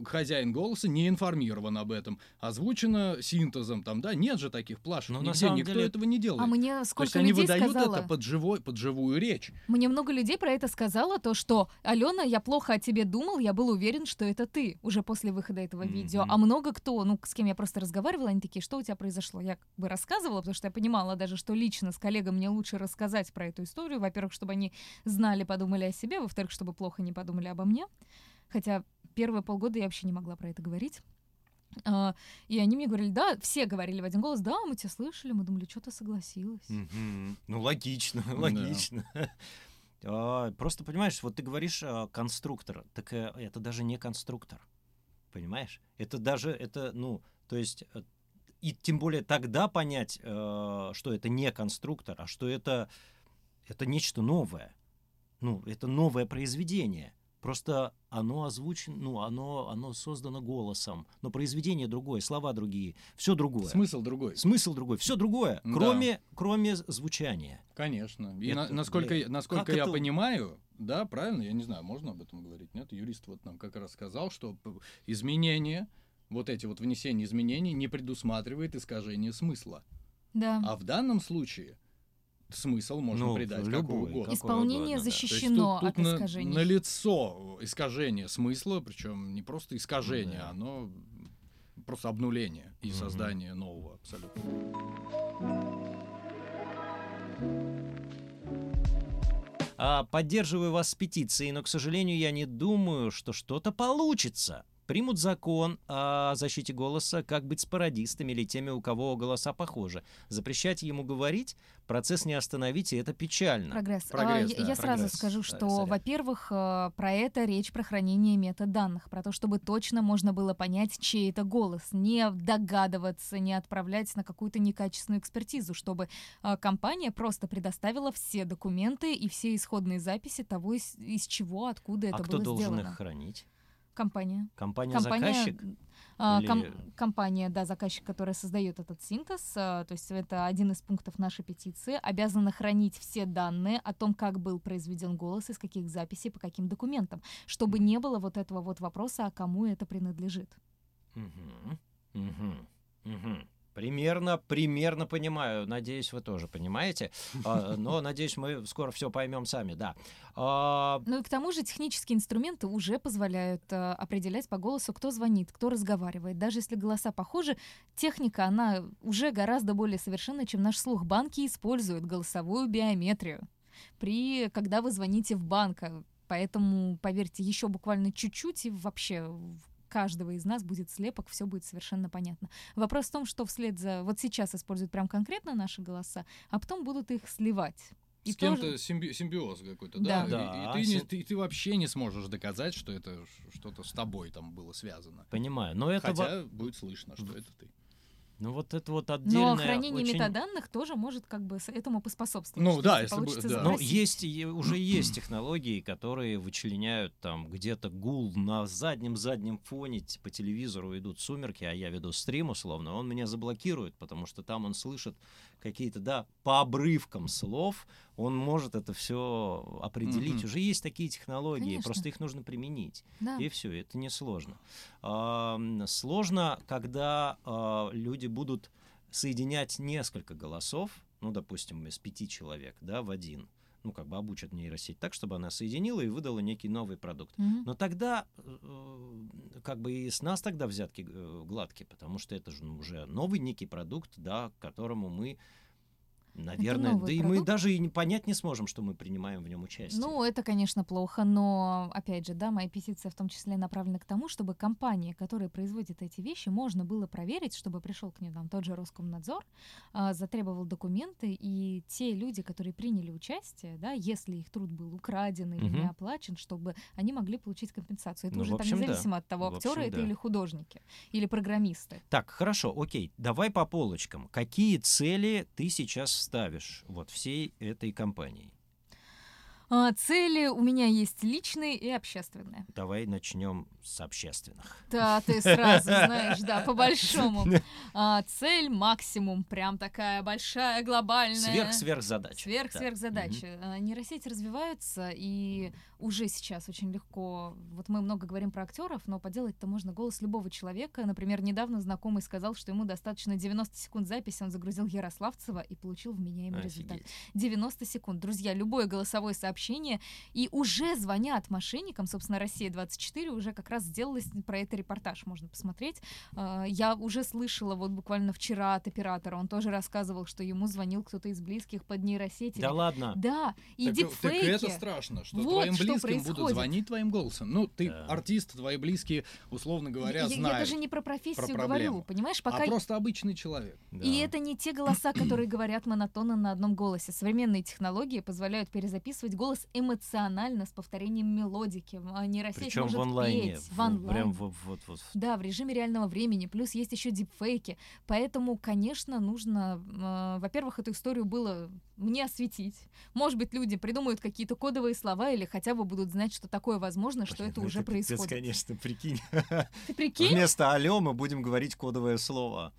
хозяин голоса не информирован об этом. Озвучено синтезом, там, да, нет же таких плашек. Ну, на Нигде никто деле- этого не делает. А мне То есть сколько они людей выдают сказало... это под, живой, под живую речь. Мне много людей про это сказала, то что «Алена, я плохо о тебе думал, я был уверен, что это ты» уже после выхода этого видео. Мгм. А много кто, ну, с кем я просто разговаривала, они такие, что у тебя произошло? Я как бы рассказывала, потому что я понимала даже, что лично с коллегой мне лучше рассказать про эту историю. Во-первых, чтобы они знали, подумали о себе, во-вторых, чтобы плохо не подумали обо мне. Хотя первые полгода я вообще не могла про это говорить. А, и они мне говорили, да, все говорили в один голос, да, мы тебя слышали, мы думали, что ты согласилась. Ну, логично, Да. логично. А, Просто понимаешь, вот ты говоришь а, конструктор, так э, это даже не конструктор, понимаешь? Это даже, это, ну, то есть, э, и тем более тогда понять, э, что это не конструктор, а что это, это нечто новое. Ну, это новое произведение. Просто оно озвучено, ну, оно, оно создано голосом, но произведение другое, слова другие, все другое. Смысл другой. Смысл другой, все другое, Да. кроме, кроме звучания. Конечно. И Это, на- насколько, блин, насколько я это- понимаю, да, правильно, я не знаю, можно об этом говорить, нет? Юрист вот нам как раз сказал, что изменения, вот эти вот внесения изменений не предусматривает искажение смысла. Да. А в данном случае смысл можно Ну, придать любой, какой угодно. Исполнение угодно, да. То есть защищено тут, от тут на, искажений. лицо искажение смысла, причем не просто искажение, да. оно просто обнуление и Мгм. создание нового абсолютно. А, поддерживаю вас с петицией, но, к сожалению, я не думаю, что что-то получится. Примут закон о защите голоса, как быть с пародистами или теми, у кого голоса похожи. Запрещать ему говорить, процесс не остановить, и это печально. Прогресс. Прогресс, А, я- да, я сразу прогресс. скажу, Да, что, сорян. во-первых, э, про это речь про хранение метаданных, про то, чтобы точно можно было понять, чей это голос, не догадываться, не отправлять на какую-то некачественную экспертизу, чтобы э, компания просто предоставила все документы и все исходные записи того, из, из чего, откуда это а кто было должен сделано. их хранить? Компания. Компания-заказчик? а, Или- ком- компания, да, заказчик, которая создает этот синтез, а, то есть это один из пунктов нашей петиции, обязана хранить все данные о том, как был произведен голос, из каких записей, по каким документам, чтобы не было вот этого вот вопроса, а кому это принадлежит. Мгм. Мгм. Мгм. Примерно, примерно понимаю. Надеюсь, вы тоже понимаете. А, Но, надеюсь, мы скоро все поймем сами, да. А, Ну и к тому же технические инструменты уже позволяют э, определять по голосу, кто звонит, кто разговаривает. Даже если голоса похожи, техника, она уже гораздо более совершенна, чем наш слух. Банки используют голосовую биометрию, при, когда вы звоните в банк. А Поэтому, поверьте, еще буквально чуть-чуть, и вообще каждого из нас будет слепок, все будет совершенно понятно. Вопрос в том, что вслед за... Вот сейчас используют прям конкретно наши голоса, а потом будут их сливать. И С кем-то тоже- симби- симбиоз какой-то, Да. да? И- И, ты, не- ты- ты вообще не сможешь доказать, что это что-то с тобой там было связано. понимаю. Но это... во- Хотя будет слышно, что это ты. Ну вот это вот отдельное... Но хранение очень- метаданных тоже может как бы этому поспособствовать. Ну да, если бы- да. Ну, есть, и уже есть технологии, которые вычленяют там где-то гул на заднем-заднем фоне, по телевизору идут сумерки, а я веду стрим условно, он меня заблокирует, потому что там он слышит какие-то, да, по обрывкам слов, он может это все определить. Мгм. Уже есть такие технологии, Конечно. просто их нужно применить. Да. И все, это несложно. Ам, Сложно, когда а, люди будут соединять несколько голосов, ну, допустим, из пяти человек, да, в один. Ну, как бы обучат нейросеть так, чтобы она соединила и выдала некий новый продукт. Мгм. Но тогда, э, как бы и с нас тогда взятки э, гладкие, потому что это же ну, уже новый некий продукт, да, к которому мы, наверное, да и мы даже и не понять не сможем, что мы принимаем в нем участие. Ну, это, конечно, плохо, но, опять же, да, моя петиция в том числе направлена к тому, чтобы компании, которые производят эти вещи, можно было проверить, чтобы пришел к ним там тот же Роскомнадзор, а, затребовал документы, и те люди, которые приняли участие, да, если их труд был украден или не Мгм. оплачен, чтобы они могли получить компенсацию. Это Ну, уже там общем, да. независимо от того, актеры общем, это да. или художники, или программисты. Так, хорошо, окей, давай по полочкам. Какие цели ты сейчас ставишь вот всей этой компании? А, цели у меня есть личные и общественные. Давай начнем с общественных. Да, ты сразу знаешь, да, по-большому. А, цель максимум, прям такая большая, глобальная. Сверх-сверх задача. Сверх-сверх-задачи. А, Нейросети развиваются, и уже сейчас очень легко. Вот мы много говорим про актеров, но поделать-то можно голос любого человека. Например, недавно знакомый сказал, что ему достаточно 90 секунд записи, он загрузил Ярославцева и получил вменяемый результат. 90 секунд. Друзья, любое голосовое сообщение. И уже звонят мошенникам. Собственно, «Россия-24» уже как раз сделала с- про это репортаж, можно посмотреть. А, Я уже слышала вот буквально вчера от оператора. Он тоже рассказывал, что ему звонил кто-то из близких под нейросетями. Да ладно. Да, и так, дипфейки. так это страшно, что Вот твоим что близким будут происходит. звонить твоим голосом. Ну, ты Да. артист, твои близкие, условно говоря, я, я знают. даже не про профессию про говорю, понимаешь, А пока просто обычный человек. Да. И это не те голоса, которые говорят монотонно на одном голосе. Современные технологии позволяют перезаписывать голос эмоционально с повторением мелодики. А Нейросеть Причем может в онлайне. петь в- в онлайн. Прям вот, вот, вот. Да, в режиме реального времени. Плюс есть еще дипфейки. Поэтому, конечно, нужно, э, во-первых, эту историю было мне осветить. Может быть, люди придумают какие-то кодовые слова или хотя бы будут знать, что такое возможно, что Блин, это ну уже пипец, происходит. конечно, прикинь. Ты прикинь? Вместо алё мы будем говорить кодовое слово.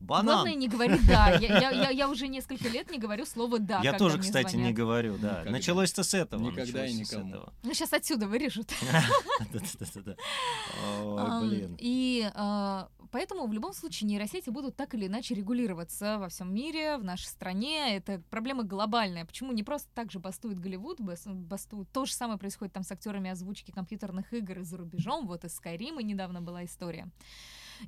Банан. Главное не говорить «да». Я, я- я- я уже несколько лет не говорю слово «да», Я тоже, кстати, не звонят. говорю, да. Никогда. Началось-то с этого. Никогда и никому. этого. Ну, сейчас отсюда вырежут. Блин. И а, поэтому в любом случае нейросети будут так или иначе регулироваться во всем мире, в нашей стране. Это проблема глобальная. Почему не просто так же бастует Голливуд, бас- бастует. То же самое происходит там с актерами озвучки компьютерных игр и за рубежом. Вот из Skyrim недавно была история.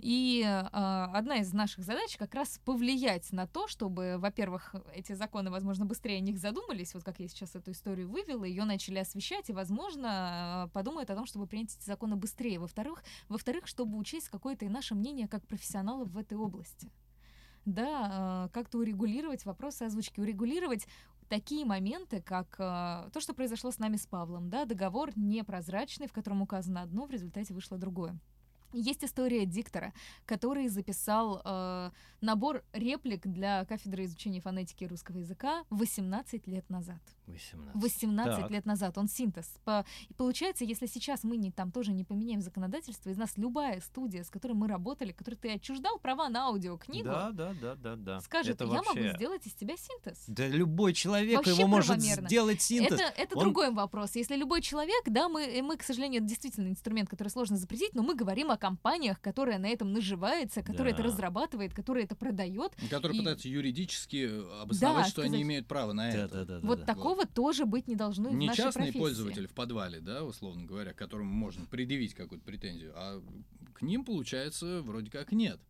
И а, одна из наших задач как раз повлиять на то, чтобы, во-первых, эти законы, возможно, быстрее о них задумались, вот как я сейчас эту историю вывела, ее начали освещать, и, возможно, а, подумают о том, чтобы принять эти законы быстрее. Во-вторых, во-вторых, чтобы учесть какое-то и наше мнение как профессионалов в этой области. Да, а, как-то урегулировать вопросы озвучки, урегулировать такие моменты, как а, то, что произошло с нами с Павлом, да, договор непрозрачный, в котором указано одно, в результате вышло другое. Есть история диктора, который записал э, набор реплик для кафедры изучения фонетики русского языка 18 лет назад. 18. 18 Так. лет назад он синтез. По- И получается, если сейчас мы не, там тоже не поменяем законодательство, из нас любая студия, с которой мы работали, которой ты отчуждал права на аудиокнигу, Да, да, да, да, да. скажет, Это я вообще- могу сделать из тебя синтез. Да любой человек Вообще его может правомерно. сделать синтез. Это, это Он- другой вопрос. Если любой человек, да, мы, мы, к сожалению, это действительно инструмент, который сложно запретить, но мы говорим о компаниях, которая на этом наживается, которая это Да. разрабатывает, которая это продает. Которые И- пытаются юридически обосновать, Да, что они сказать- имеют право на Да, это. да, да, вот да. такого тоже быть не должно и в Не нашей частный профессии. пользователь в подвале, да, условно говоря, к которому можно предъявить какую-то претензию, а к ним, получается, вроде как нет.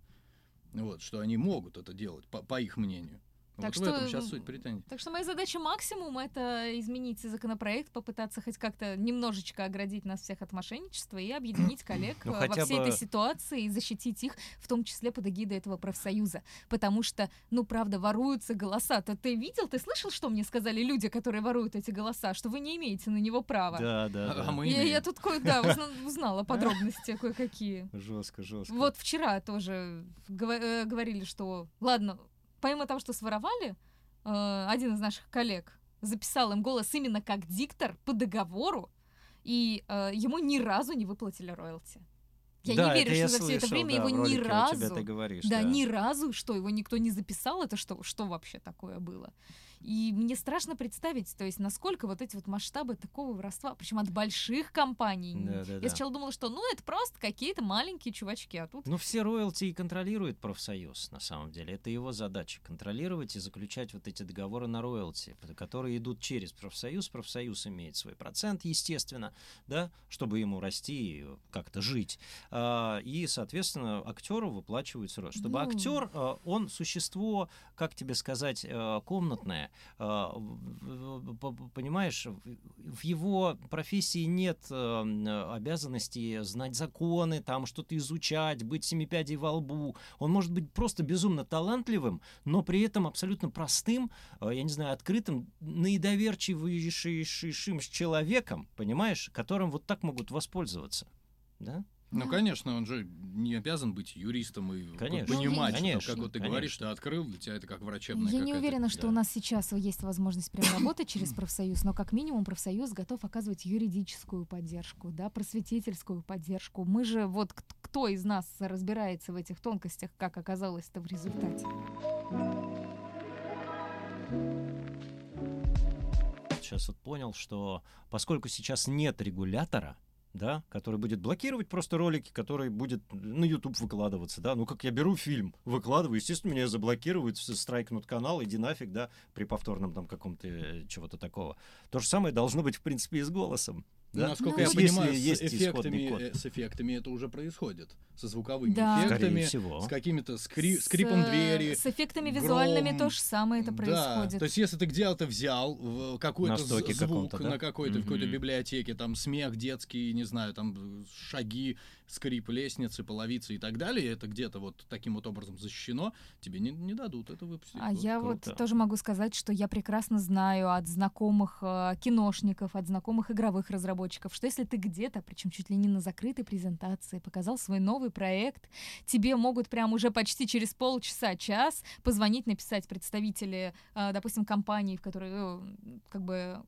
Вот, что они могут это делать, по, по их мнению. Так вот что, в этом сейчас суть претензий. Так что моя задача максимум это изменить законопроект, попытаться хоть как-то немножечко оградить нас всех от мошенничества и объединить коллег Ну, э, во всей бы- этой ситуации и защитить их, в том числе под эгидой этого профсоюза. Потому что, ну, правда, воруются голоса. То ты видел, ты слышал, что мне сказали люди, которые воруют эти голоса, что вы не имеете на него права? Да, да, А- да. а мы Я, я тут кое да, узна- узнала подробности кое-какие. Жестко, жестко. Вот вчера тоже э, говорили, что ладно, помимо того, что своровали, э, один из наших коллег записал им голос именно как диктор по договору, и э, ему ни разу не выплатили роялти. Я Да, не верю, что за все это слышал, время да, его ни разу, говоришь, да, да. ни разу, что его никто не записал, это что, что вообще такое было? И мне страшно представить, то есть, насколько вот эти вот масштабы такого воровства, причем от больших компаний. Да-да-да. Я сначала думала, что ну это просто какие-то маленькие чувачки, а тут Ну, все роялти и контролирует профсоюз, на самом деле. Это его задача — контролировать и заключать вот эти договоры на роялти, которые идут через профсоюз. Профсоюз имеет свой процент, естественно, да, чтобы ему расти и как-то жить. А, И, соответственно, актеру выплачиваются роялти. Чтобы Ну. актер, а, он существо, как тебе сказать, а, комнатное. П- Понимаешь, в- его профессии нет э, обязанности знать законы, там что-то изучать, быть семи пядей во лбу. Он может быть просто безумно талантливым, но при этом абсолютно простым, э, я не знаю, открытым, наидоверчивейшим человеком, понимаешь, которым вот так могут воспользоваться. Да? Ну, конечно, он же не обязан быть юристом и Конечно. понимать, что, Конечно, как вот ты конечно. говоришь, ты открыл, для тебя это как врачебная Я не уверена, что да. у нас сейчас есть возможность прям работать через профсоюз, но как минимум профсоюз готов оказывать юридическую поддержку, да, просветительскую поддержку. Мы же вот кто из нас разбирается в этих тонкостях, как оказалось-то в результате? Сейчас вот понял, что поскольку сейчас нет регулятора, да, который будет блокировать просто ролики, который будет на YouTube выкладываться, да, ну как я беру фильм, выкладываю, естественно, меня заблокируют, страйкнут канал, иди нафиг, да, при повторном там каком-то э, чего-то такого. То же самое должно быть, в принципе, и с голосом. Да? насколько Ну, я понимаю, есть с, эффектами, код. э, с эффектами это уже происходит. Со звуковыми Да. Эффектами, всего. с какими-то скри- С, скрипом э, двери. С эффектами визуальными гром. то же самое это Да, происходит. то есть если ты где-то взял в- какой-то звук да? на какой-то в какой-то библиотеке, там смех детский, не знаю, там э, шаги, скрип лестницы, половицы и так далее, это где-то вот таким вот образом защищено, тебе не, не дадут это выпустить. А Вот. я круто. вот тоже могу сказать, что я прекрасно знаю от знакомых э, киношников, от знакомых игровых разработчиков, что если ты где-то, причем чуть ли не на закрытой презентации, показал свой новый проект, тебе могут прям уже почти через полчаса, час позвонить, написать представители, э, допустим, компании, в которой э, как бы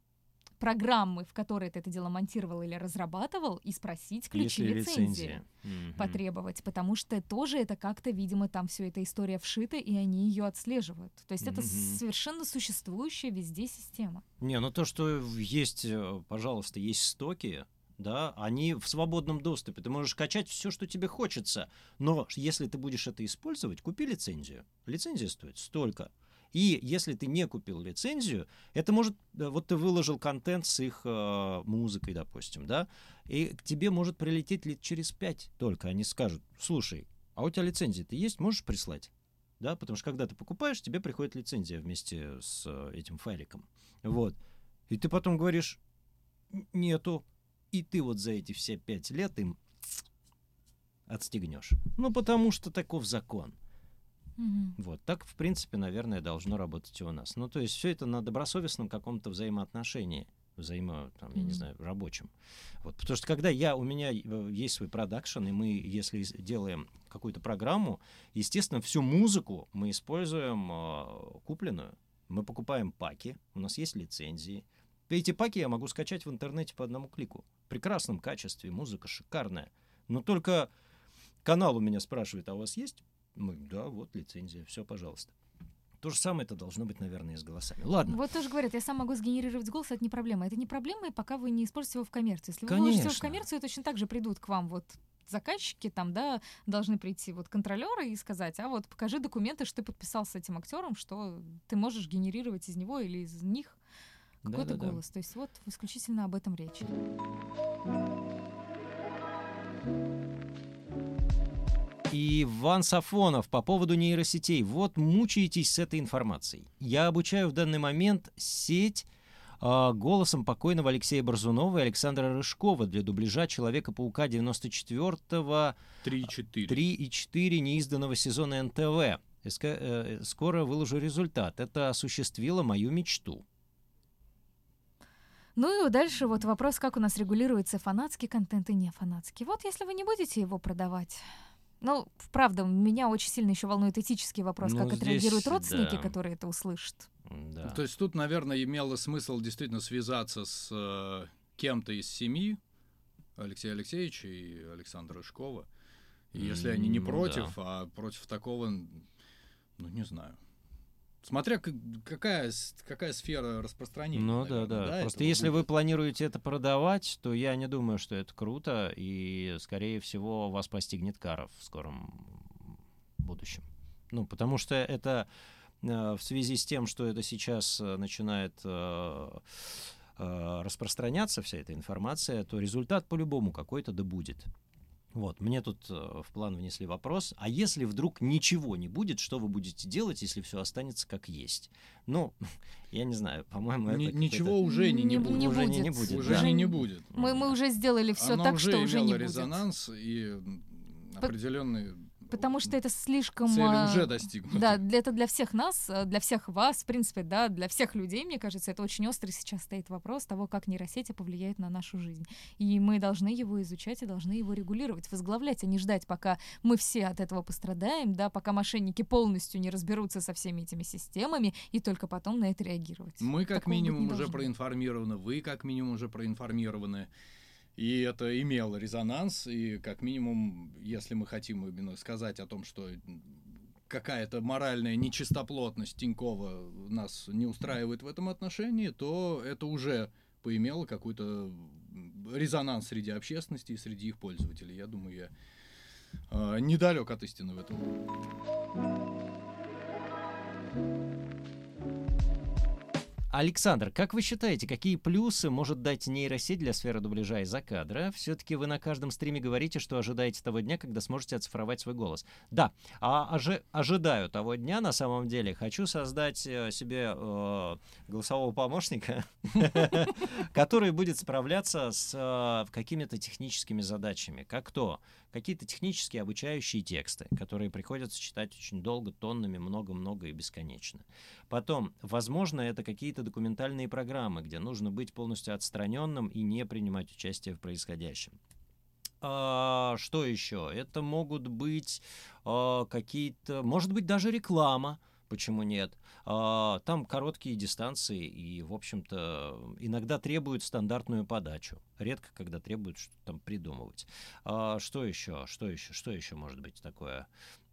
программы, в которой ты это дело монтировал или разрабатывал, и спросить ключи Если лицензии. Мгм. потребовать, потому что тоже это как-то, видимо, там все эта история вшита, и они ее отслеживают. То есть это совершенно существующая везде система. Не, ну то, что есть, э, пожалуйста, есть стоки, да, они в свободном доступе. Ты можешь качать все, что тебе хочется. Но если ты будешь это использовать, купи лицензию. Лицензия стоит столько. И если ты не купил лицензию, это может... э, Вот ты выложил контент с их э, музыкой, допустим, да, и к тебе может прилететь лет через пять только. Они скажут, слушай, а у тебя лицензия-то есть, можешь прислать? Да, потому что когда ты покупаешь, тебе приходит лицензия вместе с э, этим файликом. Вот. И ты потом говоришь, «Н- нету. И ты вот за эти все пять лет им отстегнешь. Ну, потому что таков закон. Мгм. Вот. Так, в принципе, наверное, должно работать и у нас. Ну, то есть все это на добросовестном каком-то взаимоотношении взаимо, там, я не знаю, рабочем. Вот, потому что когда я, у меня э, есть свой продакшн, и мы, если делаем какую-то программу, естественно, всю музыку мы используем э, купленную. Мы покупаем паки, у нас есть лицензии. Эти паки я могу скачать в интернете по одному клику. В прекрасном качестве, музыка шикарная. Но только канал у меня спрашивает, а у вас есть? Мы, да, вот лицензия, все, пожалуйста. То же самое это должно быть, наверное, и с голосами. Ладно. Вот тоже говорят, я сам могу сгенерировать голос, это не проблема. Это не проблема, пока вы не используете его в коммерцию. Если вы вложите его в Конечно. коммерцию, точно так же придут к вам вот заказчики там, да, должны прийти вот контролеры и сказать, а вот покажи документы, что ты подписал с этим актером, что ты можешь генерировать из него или из них какой-то Да-да-да. голос. То есть вот исключительно об этом речь. И Иван Сафонов по поводу нейросетей. Вот мучаетесь с этой информацией. Я обучаю в данный момент сеть а, голосом покойного Алексея Борзунова и Александра Рыжкова для дубляжа Человека-паука 94-го 3-4. 3 и 4 неизданного сезона НТВ. И ска- э, Скоро выложу результат. Это осуществило мою мечту. Ну и дальше вот вопрос, как у нас регулируется фанатский контент и не фанатский. Вот если вы не будете его продавать, ну, правда, меня очень сильно еще волнует этический вопрос, Ну, как здесь, отреагируют родственники, да. которые это услышат. Да. То есть тут, наверное, имело смысл действительно связаться с э, кем-то из семьи Алексея Алексеевича и Александра Рыжкова. И если они не М, против, а против такого, ну, не знаю. Смотря какая, какая сфера распространения. Ну да, наверное, да. Просто если вы будет. планируете это продавать, то я не думаю, что это круто, и, скорее всего, вас постигнет кара в скором будущем. Ну, потому что это э, в связи с тем, что это сейчас э, начинает э, распространяться, вся эта информация, то результат по-любому какой-то да будет. Вот, мне тут э, в план внесли вопрос, а если вдруг ничего не будет, что вы будете делать, если все останется как есть? Ну, я не знаю, по-моему, это ничего уже не, не будет. не Уже не- не будет. будет, Уже да. не, будет. Мы, мы уже сделали все Оно так, уже что уже не будет. резонанс и определенный... Потому что это слишком... Цели а, уже достигнуты. Да, для, это для всех нас, э, для всех вас, в принципе, да, для всех людей, мне кажется, это очень острый сейчас стоит вопрос того, как нейросети повлияют на нашу жизнь. И мы должны его изучать и должны его регулировать, возглавлять, а не ждать, пока мы все от этого пострадаем, да, пока мошенники полностью не разберутся со всеми этими системами и только потом на это реагировать. Мы как Такого минимум уже проинформированы, вы как минимум уже проинформированы. И это имело резонанс, и как минимум, если мы хотим именно сказать о том, что какая-то моральная нечистоплотность Тинькова нас не устраивает в этом отношении, то это уже поимело какой-то резонанс среди общественности и среди их пользователей. Я думаю, я э, недалек от истины в этом. Александр, как вы считаете, какие плюсы может дать нейросеть для сферы дубляжа из-за кадра? Все-таки вы на каждом стриме говорите, что ожидаете того дня, когда сможете оцифровать свой голос. Да, а ожи- ожидаю того дня на самом деле. Хочу создать э, себе э, голосового помощника, который будет справляться с э, какими-то техническими задачами. Как то? Какие-то технические обучающие тексты, которые приходится читать очень долго, тоннами, много-много и бесконечно. Потом, возможно, это какие-то документальные программы, где нужно быть полностью отстраненным и не принимать участие в происходящем. А, что еще? Это могут быть а, какие-то, может быть, даже реклама. Почему нет? А, там короткие дистанции и, в общем-то, иногда требуют стандартную подачу. Редко, когда требуют что-то там придумывать. А, что еще? Что еще? Что еще может быть такое?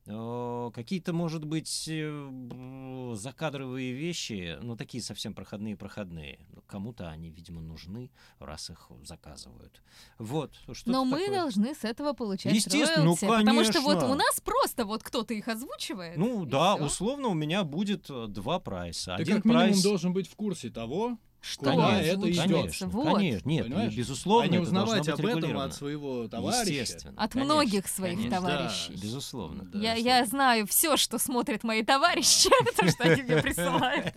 Какие-то, может быть, э, закадровые вещи, ну, такие совсем проходные-проходные. Ну, Кому-то они, видимо, нужны, раз их заказывают. Вот, что-то Но мы такое. должны с этого получать Естественно, ну, роялти, Потому что вот конечно. у нас просто вот кто-то их озвучивает. Ну, да, всё. условно у меня будет э, два прайса. Ты Один как минимум прайс... должен быть в курсе того, Что куда это идет. Конечно, вот. конечно, нет, Понимаешь? безусловно, а не узнавать об этом от своего товарища. Естественно, От конечно, многих своих конечно. товарищей. Да. Безусловно. Да. Я, я знаю все, что смотрят мои товарищи, потому что они мне присылают.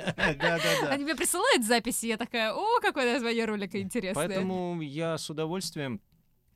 Они мне присылают записи, я такая, о, какое название ролика интересное. Поэтому я с удовольствием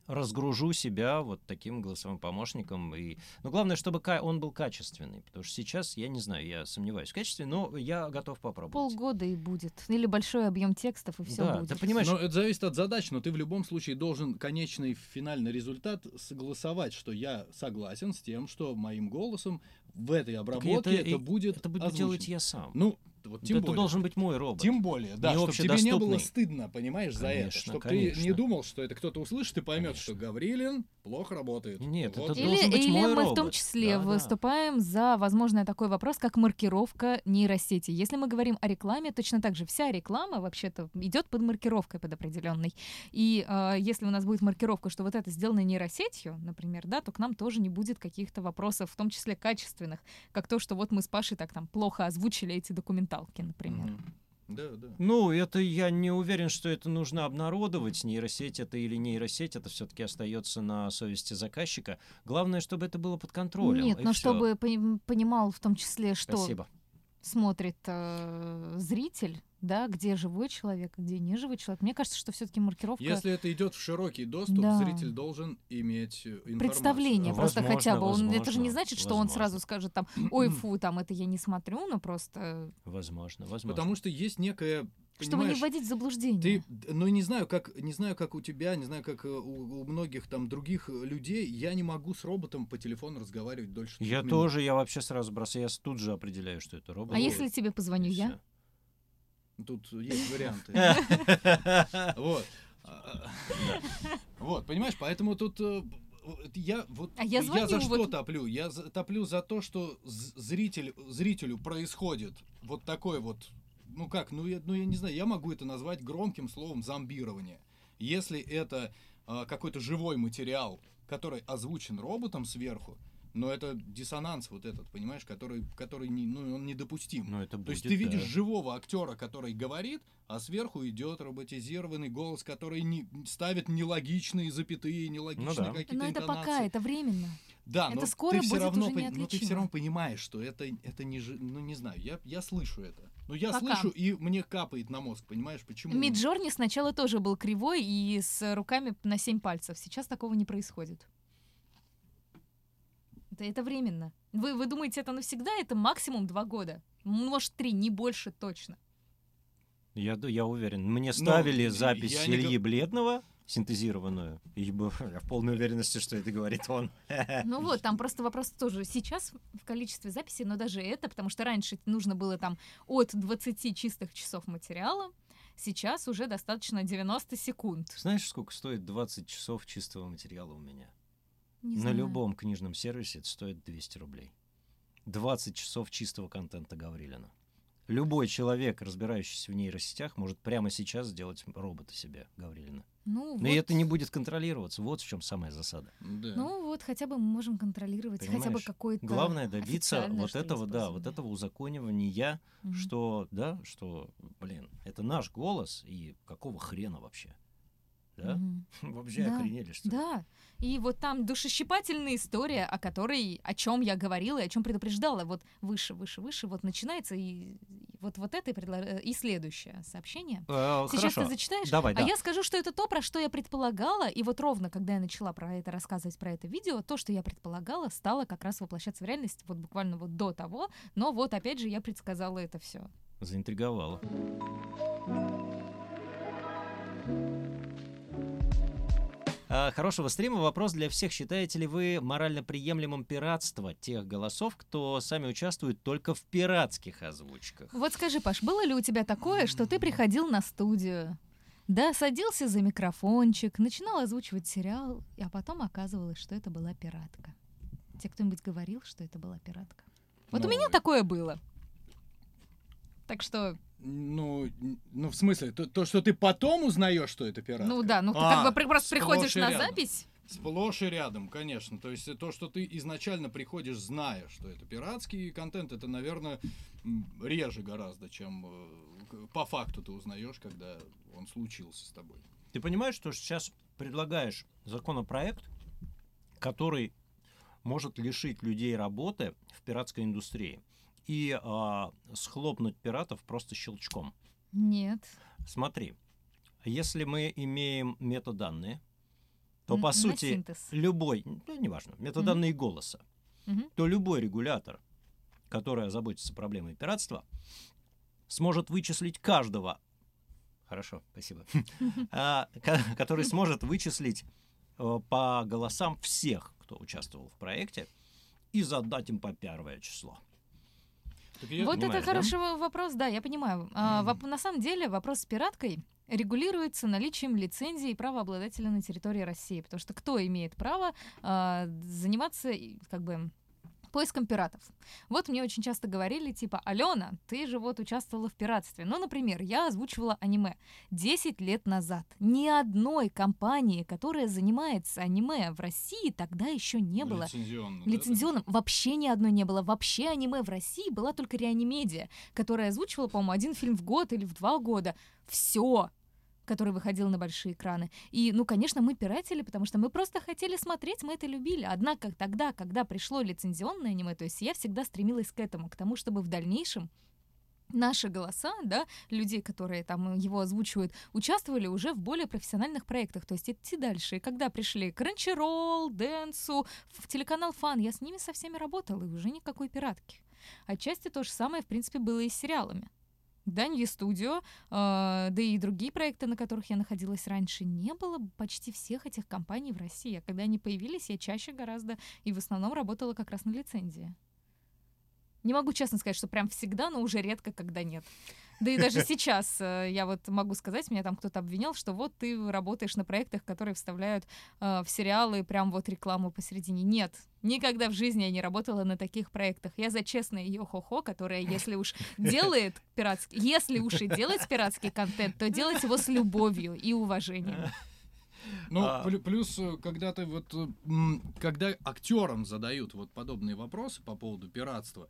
разгружу себя вот таким голосовым помощником. И... Но главное, чтобы он был качественный, потому что сейчас, я не знаю, я сомневаюсь в качестве, но я готов попробовать. Полгода и будет. Или большой объем текстов, и все Да, будет. ты понимаешь, Но это зависит от задач, но ты в любом случае должен конечный финальный результат согласовать, что я согласен с тем, что моим голосом в этой обработке это, и- будет это буду озвучено. делать я сам. Ну, вот тем это более. должен быть мой робот. Тем более, да, Не чтобы тебе не было стыдно, понимаешь, за это. Конечно, Чтобы ты не думал, что это кто-то услышит и поймет, Конечно. что Гаврилин плохо работает. Нет, Вот. это Или, должен быть или мой мы в том робот. числе Да-да. выступаем за, возможно, такой вопрос, как маркировка нейросети. Если мы говорим о рекламе, точно так же вся реклама вообще-то идет под маркировкой под определенной. И э, если у нас будет маркировка, что вот это сделано нейросетью, например, да, то к нам тоже не будет каких-то вопросов, в том числе качественных, как то, что вот мы с Пашей так там плохо озвучили эти документалки, например. Мгм. Да, да. Ну, это я не уверен, что это нужно обнародовать. Нейросеть это или нейросеть, это все-таки остается на совести заказчика. Главное, чтобы это было под контролем. Нет, но всё. чтобы пони- понимал в том числе, что Спасибо. смотрит э, зритель, да, где живой человек, где не живой человек. Мне кажется, что все-таки маркировка Если это идет в широкий доступ, Да. зритель должен иметь информацию. представление о- просто Возможно, хотя бы. Он, это же не возможно, значит, что он возможно. сразу скажет там, ой, фу, там это я не смотрю, но просто Возможно, возможно. Потому что есть некая, чтобы не вводить в заблуждение. Ты, ну не знаю, как не знаю, как у тебя, не знаю, как э, у, у многих там других людей, я не могу с роботом по телефону разговаривать дольше. Я минут. тоже, я вообще сразу бросаю, я тут же определяю, что это робот. а если тебе позвоню я? Тут есть варианты. Вот. Вот, понимаешь, поэтому тут э, э, я вот А я звоню, за что вот- топлю? Я за- топлю за то, что зритель, зрителю происходит вот такой вот, ну как, ну я, ну я не знаю, я могу это назвать громким словом зомбирование. Если это а, какой-то живой материал, который озвучен роботом сверху, но это диссонанс вот этот, понимаешь, который, который не, ну, он недопустим. Ну, это То есть будет, ты видишь да. живого актера, который говорит, а сверху идет роботизированный голос, который не, ставит нелогичные запятые, нелогичные Ну да. какие-то Но это интонации. пока, это временно. Да, это но скоро ты все будет равно, уже но ты все равно понимаешь, что это, это не, ну не знаю, я, я слышу это. Ну я Пока. слышу, и мне капает на мозг, понимаешь, почему? Миджорни сначала тоже был кривой и с руками на семь пальцев. Сейчас такого не происходит. Это, это временно. Вы, вы думаете, это навсегда? Это максимум два года. Может, три, не больше точно. Я, я уверен. Мне ставили я запись не Ильи Бледного, синтезированную. И я в полной уверенности, что это говорит он. Ну вот, там просто вопрос тоже сейчас в количестве записей, но даже это, потому что раньше нужно было там от 20 чистых часов материала, сейчас уже достаточно 90 секунд. Знаешь, сколько стоит 20 часов чистого материала у меня? Не На знаю. любом книжном сервисе это стоит 200 рублей. 20 часов чистого контента Гаврилина. Любой человек, разбирающийся в нейросетях, может прямо сейчас сделать робота себе Гаврилина. Ну, Но и вот. это не будет контролироваться. Вот в чем самая засада. Да. Ну вот, хотя бы мы можем контролировать, хотя бы Понимаешь? какой-то Главное добиться вот этого, да, вот этого узаконивания, Мгм. что, да, что, блин, это наш голос, и какого хрена вообще? Да? Мгм. Вообще Да, охренели, что ли? Да. И вот там душещипательная история, о которой, о чем я говорила и о чем предупреждала. Вот выше, выше, выше, вот начинается и вот, вот это и, предло- э, и следующее сообщение. Э, Сейчас Хорошо. ты зачитаешь, Давай, а да. я скажу, что это то, про что я предполагала, и вот ровно, когда я начала про это рассказывать, про это видео, то, что я предполагала, стало как раз воплощаться в реальность вот буквально вот до того, но вот опять же я предсказала это все. Заинтриговало. А, Хорошего стрима. Вопрос для всех. Считаете ли вы морально приемлемым пиратство тех голосов, кто сами участвуют только в пиратских озвучках? Вот скажи, Паш, было ли у тебя такое, что ты приходил на студию, да, садился за микрофончик, начинал озвучивать сериал, а потом оказывалось, что это была пиратка? Тебе кто-нибудь говорил, что это была пиратка? Вот у Ну, меня такое было. Так что, Ну, ну, в смысле, то, то, что ты потом узнаешь, что это пиратка? ну да, ну ты А, как бы просто приходишь на рядом. запись. Сплошь и рядом, конечно. То есть то, что ты изначально приходишь, зная, что это пиратский контент, это, наверное, реже гораздо, чем э, по факту ты узнаешь, когда он случился с тобой. Ты понимаешь, что сейчас предлагаешь законопроект, который может лишить людей работы в пиратской индустрии и а, схлопнуть пиратов просто щелчком. Нет. Смотри, если мы имеем метаданные, то Н- по сути синтез. любой, ну неважно, метаданные голоса, Мгм. то любой регулятор, который озаботится проблемой пиратства, сможет вычислить каждого. Хорошо, спасибо. А, ко- Который сможет вычислить э, по голосам всех, кто участвовал в проекте, и задать им по первое число. Так я- Вот это да? хороший во- вопрос, да, я понимаю. А, воп- на самом деле вопрос с пираткой регулируется наличием лицензии и правообладателя на территории России, потому что кто имеет право а, заниматься как бы поиском пиратов. Вот мне очень часто говорили, типа, Алена, ты же вот участвовала в пиратстве. Ну, например, я озвучивала аниме 10 лет назад. Ни одной компании, которая занимается аниме в России, тогда еще не было. Лицензионно, да, Лицензионным вообще ни одной не было. Вообще аниме в России была только реанимедия, которая озвучивала, по-моему, один фильм в год или в два года. Все который выходил на большие экраны. И, ну, конечно, мы пиратели, потому что мы просто хотели смотреть, мы это любили. Однако тогда, когда пришло лицензионное аниме, то есть я всегда стремилась к этому, к тому, чтобы в дальнейшем наши голоса, да, людей, которые там его озвучивают, участвовали уже в более профессиональных проектах, то есть идти дальше. И когда пришли Crunchyroll, Dentsu, в телеканал Фан, я с ними со всеми работала, и уже никакой пиратки. Отчасти то же самое, в принципе, было и с сериалами. Данье Студио, э, да и другие проекты, на которых я находилась раньше, не было почти всех этих компаний в России. А когда они появились, я чаще гораздо и в основном работала как раз на лицензии. Не могу честно сказать, что прям всегда, но уже редко, когда нет. Да и даже сейчас э, я вот могу сказать, меня там кто-то обвинял, что вот ты работаешь на проектах, которые вставляют э, в сериалы прям вот рекламу посередине. Нет, никогда в жизни я не работала на таких проектах. Я за честное йо-хо-хо, которая, если уж делает пиратский, если уж и делать пиратский контент, то делать его с любовью и уважением. Ну, А. плю- плюс, э, когда ты вот, э, когда актерам задают вот подобные вопросы по поводу пиратства, э,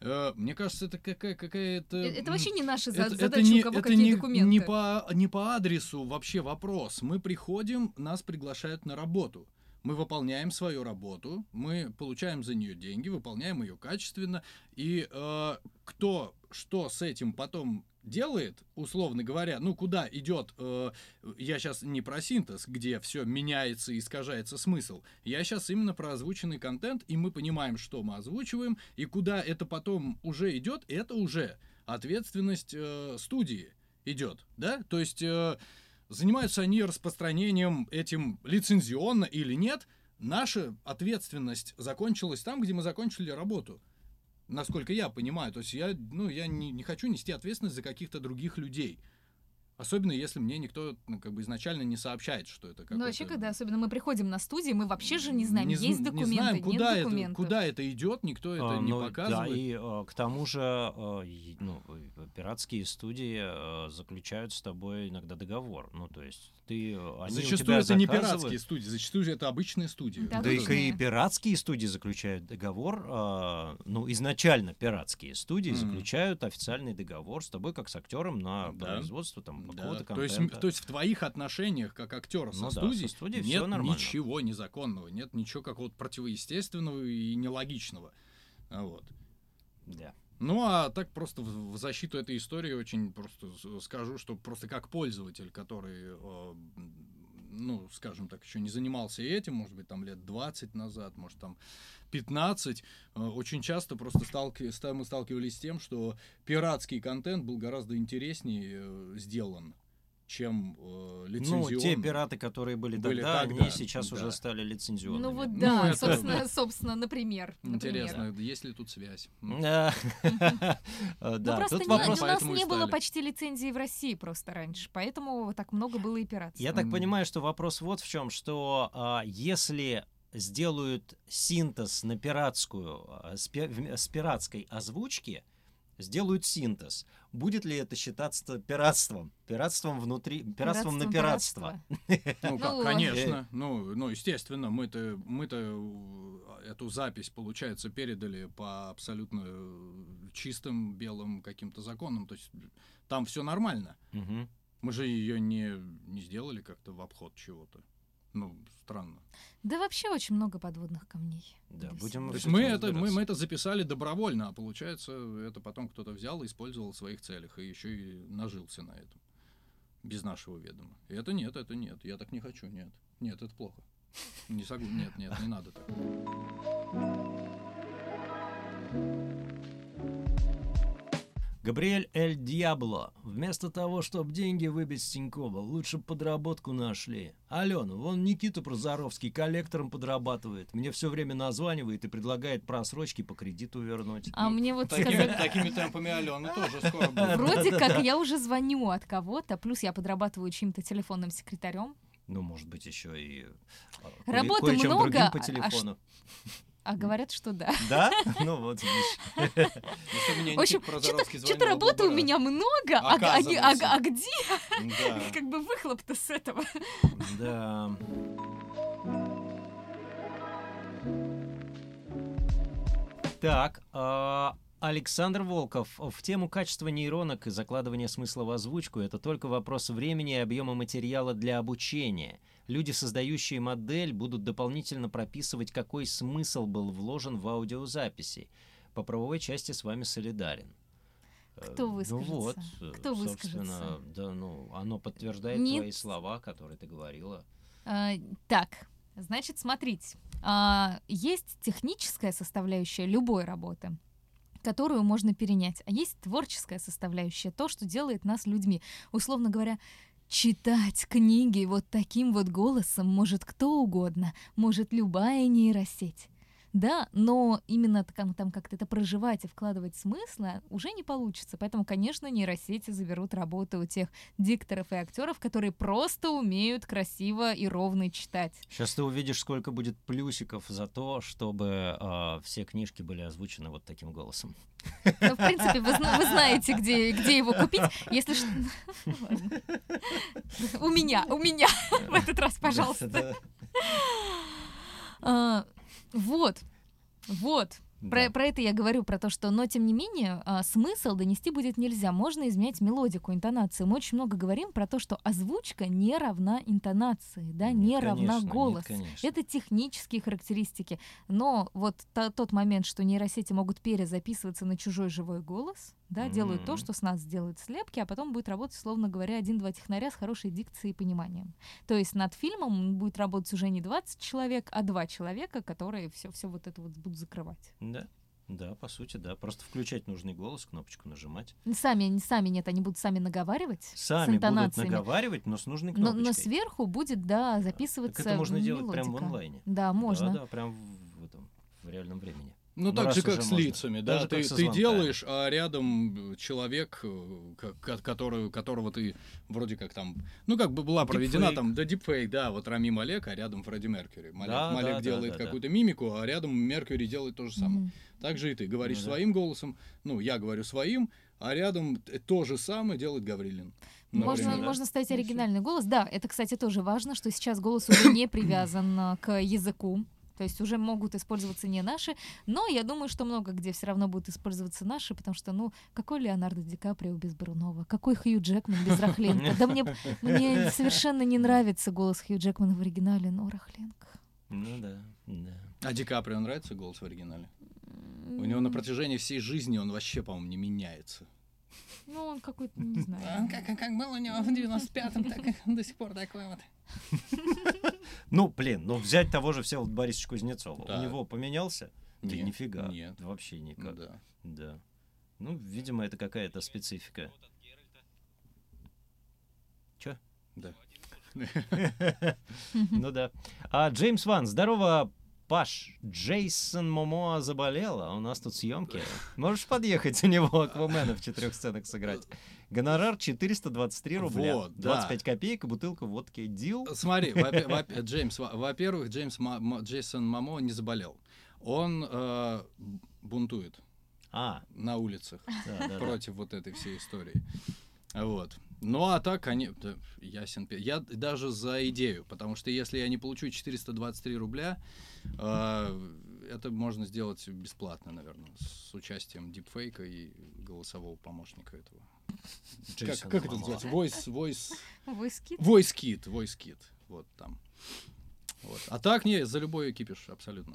мне кажется, это какая какая-то. Э, Это м, вообще не наша это, это задача, не, у кого это какие не, документы. Не по, не по адресу вообще вопрос. Мы приходим, нас приглашают на работу. Мы выполняем свою работу, мы получаем за нее деньги, выполняем ее качественно. И э, кто что с этим потом делает, условно говоря, ну куда идет, э, я сейчас не про синтез, где все меняется и искажается смысл, я сейчас именно про озвученный контент, и мы понимаем, что мы озвучиваем, и куда это потом уже идет, это уже ответственность э, студии идет, да, то есть э, занимаются они распространением этим лицензионно или нет, наша ответственность закончилась там, где мы закончили работу. Насколько я понимаю, то есть я, ну, я не, не хочу нести ответственность за каких-то других людей. Особенно если мне никто ну, как бы изначально не сообщает, что это какой-то... Ну, вообще, когда особенно мы приходим на студии, мы вообще же не знаем, Не есть не документы, знаем, куда нет это, документов. куда это идет, никто это А, не ну, показывает. Да, и э, к тому же э, и, ну, пиратские студии э, заключают с тобой иногда договор. Ну, то есть ты, они у Зачастую тебя это не заказывают- пиратские студии, зачастую это обычные студии. Да, Да и, обычные. и пиратские студии заключают договор, а, ну, изначально пиратские студии Мгм. заключают официальный договор с тобой, как с актером, на Да. производство там, Да, какого-то то, есть, то есть в твоих отношениях как актера со Ну да, со студией студией нет ничего незаконного, нет ничего какого-то противоестественного и нелогичного. Вот. Да. Ну, а так просто в, в защиту этой истории очень просто скажу, что просто как пользователь, который, э, ну, скажем так, еще не занимался этим, может быть, там лет 20 назад, может, там 15, э, очень часто просто сталки- ста- мы сталкивались с тем, что пиратский контент был гораздо интереснее э, сделан, чем э, Ну, лицензионный. те пираты, которые были, Были тогда, тогда, они сейчас да. уже стали лицензионными. Ну вот Ну, да, это- собственно, собственно, например. например. Интересно, есть ли тут связь? Да, Ну Да, просто вопрос... у нас не было почти лицензий в России просто раньше, поэтому так много было и пиратства. Я так понимаю, что вопрос вот в чем, что а, если сделают синтез на пиратскую, а, с пиратской озвучки, сделают синтез, будет ли это считаться пиратством? Пиратством внутри, пиратством на пиратство. Ну, как, Ну, конечно. Ну, ну, естественно, мы-то, мы-то э, эту запись, получается, передали по абсолютно э, чистым белым каким-то законам. То есть там все нормально. Мгм. Мы же ее не, не сделали как-то в обход чего-то. Ну, странно. Да вообще очень много подводных камней. Да, Без будем. То есть мы это, мы, мы это записали добровольно, а получается, это потом кто-то взял и использовал в своих целях, и еще и нажился на этом. Без нашего ведома. И это нет, это нет. Я так не хочу, нет. Нет, это плохо. Не согу... Нет, нет, не надо так. Габриэль Эль Диабло. Вместо того, чтобы деньги выбить с Тинькова, лучше подработку нашли. Алена, вон Никита Прозоровский коллектором подрабатывает. Мне все время названивает и предлагает просрочки по кредиту вернуть. А мне вот Такими, сказали, такими темпами Алена тоже скоро будет. вроде как я уже звоню от кого-то, плюс я подрабатываю чьим-то телефонным секретарем, Ну, может быть, еще и э, Работы много, по а- а телефону. А говорят, что да. Да? Ну вот, видишь. Мне В общем, Что-то работы у меня много, а, а- а- а где как бы выхлоп-то с этого? Да. Так, Александр Волков. В тему качества нейронок и закладывания смысла в озвучку это только вопрос времени и объема материала для обучения. Люди, создающие модель, будут дополнительно прописывать, какой смысл был вложен в аудиозаписи. По правовой части с вами солидарен. Э, Кто Ну выскажется? вот, э, Кто выскажется? да, ну, оно подтверждает Нет. твои слова, которые ты говорила. А, Так, значит, смотрите. а, Есть техническая составляющая любой работы, которую можно перенять, а есть творческая составляющая, то, что делает нас людьми. Условно говоря, читать книги вот таким вот голосом может кто угодно, может любая нейросеть. Да, но именно там, там как-то это проживать и вкладывать смысла уже не получится. Поэтому, конечно, нейросети заберут работу у тех дикторов и актеров, которые просто умеют красиво и ровно читать. Сейчас ты увидишь, сколько будет плюсиков за то, чтобы э, все книжки были озвучены вот таким голосом. Ну, в принципе, вы, вы знаете, где, где его купить. Если что... У меня, у меня в этот раз, пожалуйста. Вот, вот. Про, про это я говорю, про то, что, но тем не менее, а, смысл донести будет нельзя. Можно изменять мелодику, интонацию. Мы очень много говорим про то, что озвучка не равна интонации, да, Нет, не конечно, равна нет, голос. конечно. Это технические характеристики. Но вот та- тот момент, что нейросети могут перезаписываться на чужой живой голос, да, делают то, что с нас делают слепки, а потом будет работать, словно говоря, один-два технаря с хорошей дикцией и пониманием. То есть над фильмом будет работать уже не 20 человек, а два человека, которые все, все вот это вот будут закрывать. Да, да, по сути, да. Просто включать нужный голос, кнопочку нажимать. Не Сами, не сами нет, они будут сами наговаривать Сами будут наговаривать, но с нужной но, кнопочкой. но сверху будет, да, записываться Так это можно делать прямо в мелодика. онлайне. Да, можно. Да, да, прям в этом, в реальном времени. Ну, так же, как с можно. лицами, да. Даже Ты, как ты звонками. делаешь, а рядом э, человек, э, ко- который, которого ты вроде как там... Ну, как бы была проведена Дипфейк. там, да, дипфейк, да, вот Рами Малек, а рядом Фредди Меркьюри. Малек, Да, Малек да, да, делает да, да. какую-то мимику, а рядом Меркьюри делает то же самое. Мгм. Так же и ты говоришь Ну да. своим голосом, ну, я говорю своим, а рядом т- то же самое делает Гаврилин. Можно, например. да. можно ставить Ну, оригинальный голос. Да, это, кстати, тоже важно, что сейчас голос уже не привязан к языку. То есть уже могут использоваться не наши, но я думаю, что много где все равно будут использоваться наши, потому что, ну, какой Леонардо Ди Каприо без Брунова, какой Хью Джекман без Рахленко. Да мне, мне совершенно не нравится голос Хью Джекмана в оригинале, но Рахленко. Ну да, да. А Ди Каприо нравится голос в оригинале? У него на протяжении всей жизни он вообще, по-моему, не меняется. Ну, он какой-то, не знаю. как, как был у него в 95-м, так до сих пор такой вот. Ну, блин, ну взять того же Всеволода Борисовича Кузнецова. У него поменялся? Да нифига. нет. Вообще никак. Да. Да. Ну, видимо, это какая-то специфика. Чё? Да. Ну да. А Джеймс Ван, здорово, Паш. Джейсон Момоа заболел, а у нас тут съемки. Можешь подъехать у него Аквамена в четырех сценах сыграть? Гонорар 423 рубля. Вот, да. 25 копеек и бутылка водки. Дил. Смотри, во- во- Джеймс, во- во-первых, Джеймс Ма- Джейсон Мамо не заболел. Он э, бунтует А, на улицах да, да, да. против вот этой всей истории. Вот. Ну а так, они, да, ясен. Я даже за идею, потому что если я не получу 423 рубля, э, это можно сделать бесплатно, наверное, с участием дипфейка и голосового помощника этого. Как, Джейсона как это называется? Voice, voice, Войски. voice kit, voice kit. Вот там. Вот. А так не, за любой кипиш, абсолютно.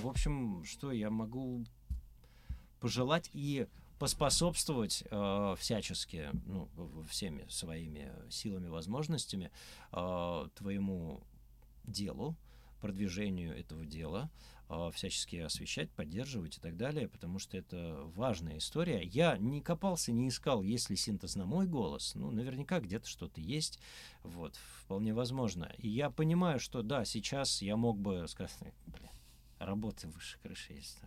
В общем, что я могу пожелать и поспособствовать э, всячески, ну, всеми своими силами, возможностями э, твоему делу, продвижению этого дела, э, всячески освещать, поддерживать и так далее, потому что это важная история. Я не копался, не искал, есть ли синтез на мой голос. Ну, наверняка где-то что-то есть, вот, вполне возможно. И я понимаю, что да, сейчас я мог бы сказать, блин, работы выше крыши есть.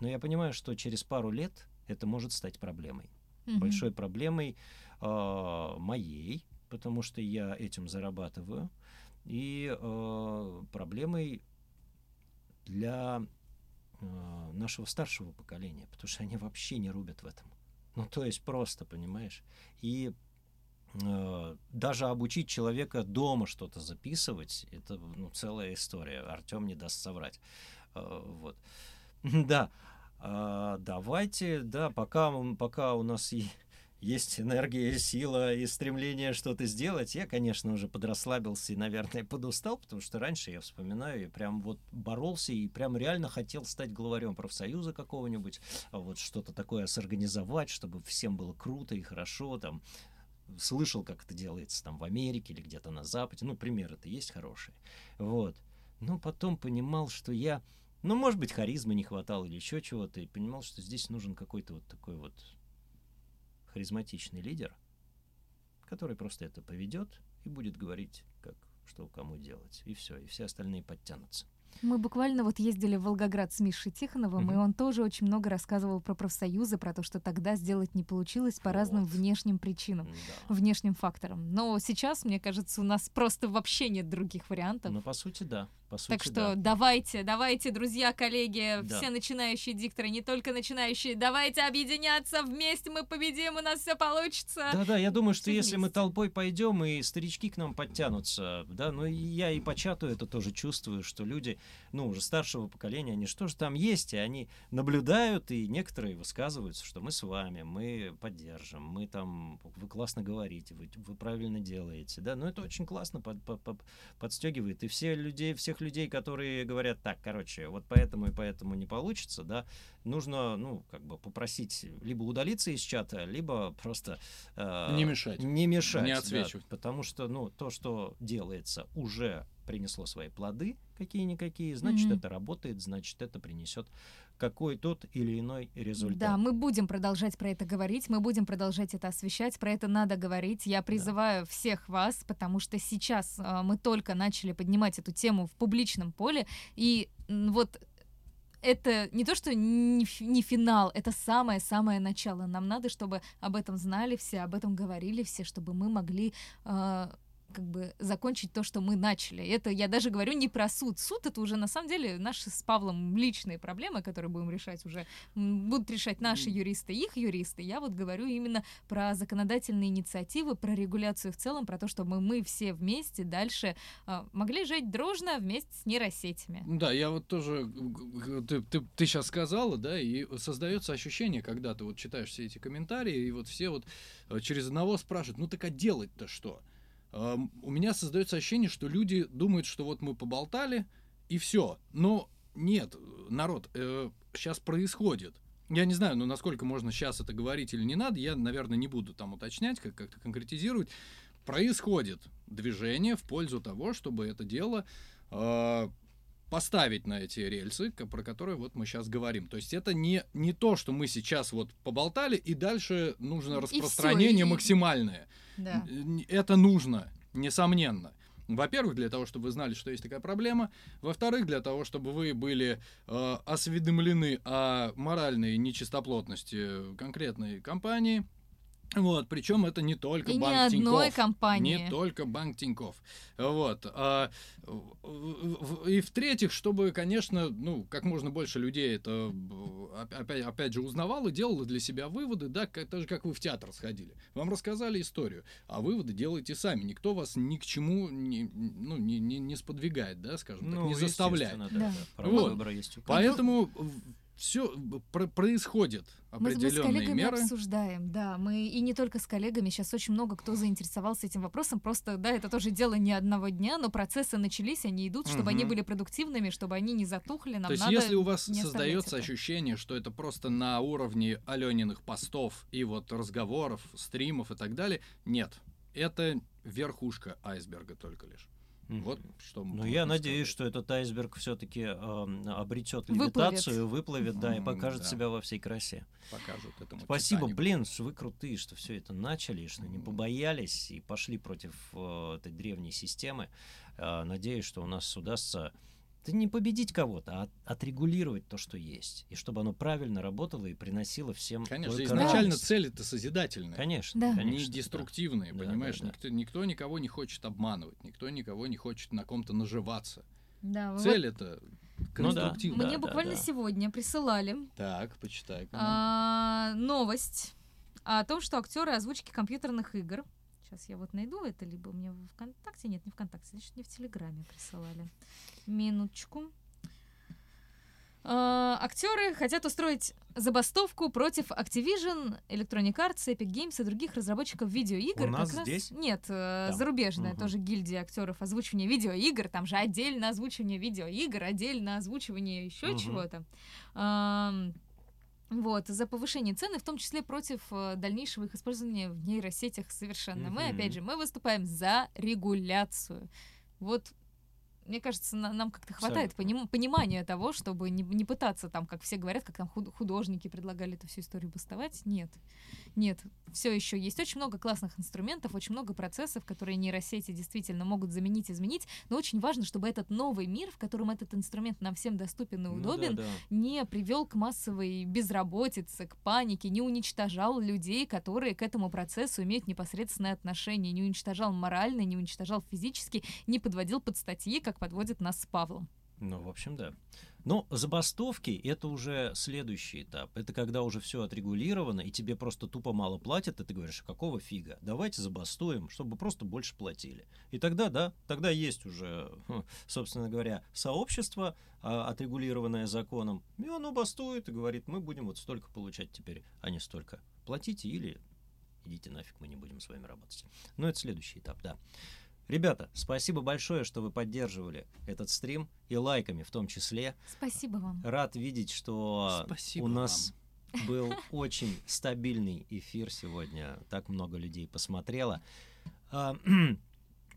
Но я понимаю, что через пару лет это может стать проблемой. Мгм. Большой проблемой э, моей, потому что я этим зарабатываю, и э, проблемой для э, нашего старшего поколения, потому что они вообще не рубят в этом. Ну, то есть просто, понимаешь? И э, даже обучить человека дома что-то записывать, это ну, целая история. Артем не даст соврать. Э, вот. Да. А, давайте, да, пока, пока у нас и есть энергия, сила и стремление что-то сделать, я, конечно, уже подрасслабился и, наверное, подустал, потому что раньше я вспоминаю, и прям вот боролся и прям реально хотел стать главарем профсоюза какого-нибудь, а вот что-то такое сорганизовать, чтобы всем было круто и хорошо, там, слышал, как это делается там в Америке или где-то на Западе, ну, примеры-то есть хорошие, вот. Но потом понимал, что я, ну, может быть, харизмы не хватало или еще чего-то, и понимал, что здесь нужен какой-то вот такой вот харизматичный лидер, который просто это поведет, и будет говорить, как что кому делать. И все, и все остальные подтянутся. Мы буквально вот ездили в Волгоград с Мишей Тихоновым, Мгм. и он тоже очень много рассказывал про профсоюзы, про то, что тогда сделать не получилось по разным внешним причинам, Да. внешним факторам. Но сейчас, мне кажется, у нас просто вообще нет других вариантов. Ну, по сути, да. По сути, Так что да. давайте, давайте, друзья, коллеги, Да. все начинающие дикторы, не только начинающие, давайте объединяться, вместе мы победим, у нас все получится. Да-да, я думаю, что Все если мы толпой пойдем, и старички к нам подтянутся, да, ну я и по чату это тоже чувствую, что люди, ну, уже старшего поколения, они что же там есть, и они наблюдают, и некоторые высказываются, что мы с вами, мы поддержим, мы там, вы классно говорите, вы, вы правильно делаете, да, ну это очень классно под, под- под- подстегивает, и все людей, всех людей, которые говорят, так, короче, вот поэтому и поэтому не получится, да, нужно, ну, как бы попросить либо удалиться из чата, либо просто... э, Не мешать. Не мешать, Не да, отсвечивать. потому что, ну, то, что делается, уже принесло свои плоды, какие-никакие, значит, Мгм. это работает, значит, это принесет какой тот или иной результат. Да, мы будем продолжать про это говорить, мы будем продолжать это освещать, про это надо говорить. Я призываю всех вас, потому что сейчас а, мы только начали поднимать эту тему в публичном поле, и вот это не то, что не, не финал, это самое-самое начало. Нам надо, чтобы об этом знали все, об этом говорили все, чтобы мы могли а, как бы закончить то, что мы начали. Это я даже говорю не про суд. Суд это уже на самом деле наши с Павлом личные проблемы, которые будем решать уже будут решать наши юристы, их юристы. Я вот говорю именно про законодательные инициативы, про регуляцию в целом, про то, чтобы мы все вместе дальше а, могли жить дружно вместе с нейросетями. Да, я вот тоже, г- ты, ты, сейчас сказала, да, и создается ощущение, когда ты вот читаешь все эти комментарии, и вот все вот э, через одного спрашивают, ну так а делать-то что? Эм, У меня создается ощущение, что люди думают, что вот мы поболтали, и все. Но нет, народ, сейчас происходит. Я не знаю, ну насколько можно сейчас это говорить или не надо, я, наверное, не буду там уточнять, как- как-то конкретизировать. Происходит движение в пользу того, чтобы это дело э, поставить на эти рельсы, про которые вот мы сейчас говорим. То есть это не, не то, что мы сейчас вот поболтали, и дальше нужно И всё, распространение и- максимальное. Да. Это нужно, несомненно. Во-первых, для того, чтобы вы знали, что есть такая проблема. Во-вторых, для того, чтобы вы были э, осведомлены о моральной нечистоплотности конкретной компании. Вот, причем это не только И банк одной Тинькофф. компании. Не только банк Тиньков. Вот. А, в- в- и в-третьих, чтобы, конечно, ну, как можно больше людей это опять, опять же узнавало, делало для себя выводы, да, как, так же, как вы в театр сходили. Вам рассказали историю, а выводы делаете сами. Никто вас ни к чему не, ну, не, не, не сподвигает, да, скажем так, Ну, не заставляет. Да. Да, Вот. выбора есть. Поэтому все происходит Мы, мы с определенные коллегами меры. обсуждаем, да, мы и не только с коллегами, сейчас очень много кто заинтересовался этим вопросом, просто, да, это тоже дело не одного дня, но процессы начались, они идут, чтобы они Мгм. были продуктивными, чтобы они не затухли, нам То есть, надо если у вас создается это. ощущение, что это просто на уровне Алёниных постов и вот разговоров, стримов и так далее, нет. Это верхушка айсберга только лишь. Мгм. Вот что Ну, я надеюсь, сказать. что этот айсберг все-таки обретет Выплывет. левитацию, выплывет, да, и покажет да. себя во всей красе. покажут этому Спасибо, Титанику. блин, что вы крутые, что все это начали, что не М. побоялись и пошли против э, этой древней системы. Э, надеюсь, что у нас удастся да не победить кого-то, а от- отрегулировать то, что есть. И чтобы оно правильно работало и приносило всем Конечно, изначально радость. цель это созидательная. Конечно, Да. конечно. не да. деструктивные, Да, понимаешь? да, да. Никто, никто никого не хочет обманывать, никто никого не хочет на ком-то наживаться. Да, вот Цель это Ну да. конструктивная. Мне да, буквально да. сегодня присылали Так, почитай. а, новость о том, что актеры озвучки компьютерных игр. Сейчас я вот найду это, либо мне в ВКонтакте. Нет, не ВКонтакте, значит, мне в Телеграме присылали. Минуточку. А, актеры хотят устроить забастовку против Activision, Electronic Arts, Epic Games и других разработчиков видеоигр. У нас Как раз- здесь? Нет, э, Там. зарубежная Мгм. тоже гильдия актеров озвучивания видеоигр. Там же отдельно озвучивание видеоигр, отдельно озвучивание еще Мгм. чего-то. Ам, вот, за повышение цены, в том числе против э, дальнейшего их использования в нейросетях совершенно. Мы, Мгм. опять же, мы выступаем за регуляцию. Вот мне кажется, на- нам как-то хватает поним- понимания того, чтобы не, не пытаться там, как все говорят, как там худ- художники предлагали эту всю историю бастовать. Нет. Нет. Все еще есть очень много классных инструментов, очень много процессов, которые нейросети действительно могут заменить, изменить. Но очень важно, чтобы этот новый мир, в котором этот инструмент нам всем доступен и Ну удобен, да, да. не привел к массовой безработице, к панике, не уничтожал людей, которые к этому процессу имеют непосредственное отношение, не уничтожал морально, не уничтожал физически, не подводил под статьи, как подводит нас с Павлом. Ну, в общем, да. Но забастовки — это уже следующий этап. Это когда уже все отрегулировано, и тебе просто тупо мало платят, и ты говоришь, «А какого фига? Давайте забастуем, чтобы просто больше платили. И тогда, да, тогда есть уже, хм, собственно говоря, сообщество, а, отрегулированное законом, и оно бастует и говорит, мы будем вот столько получать теперь, а не столько. Платите или идите нафиг, мы не будем с вами работать. Но это следующий этап, да. Ребята, спасибо большое, что вы поддерживали этот стрим и лайками в том числе. Спасибо вам. Рад видеть, что Спасибо у нас был очень стабильный эфир сегодня. Так много людей посмотрело. А,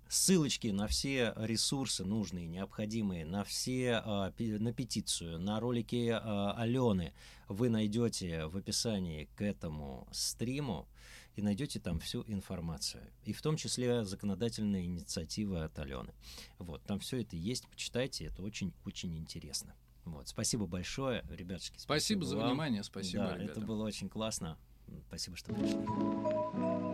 Ссылочки на все ресурсы нужные, необходимые, на все а, на петицию, на ролики а, Алены вы найдете в описании к этому стриму и найдете там всю информацию. И в том числе законодательные инициативы от Алены. Вот, там все это есть, почитайте, это очень-очень интересно. Вот, спасибо большое, ребятушки. Спасибо за вам. внимание, спасибо, Да, ребята. это было очень классно. Спасибо, что пришли.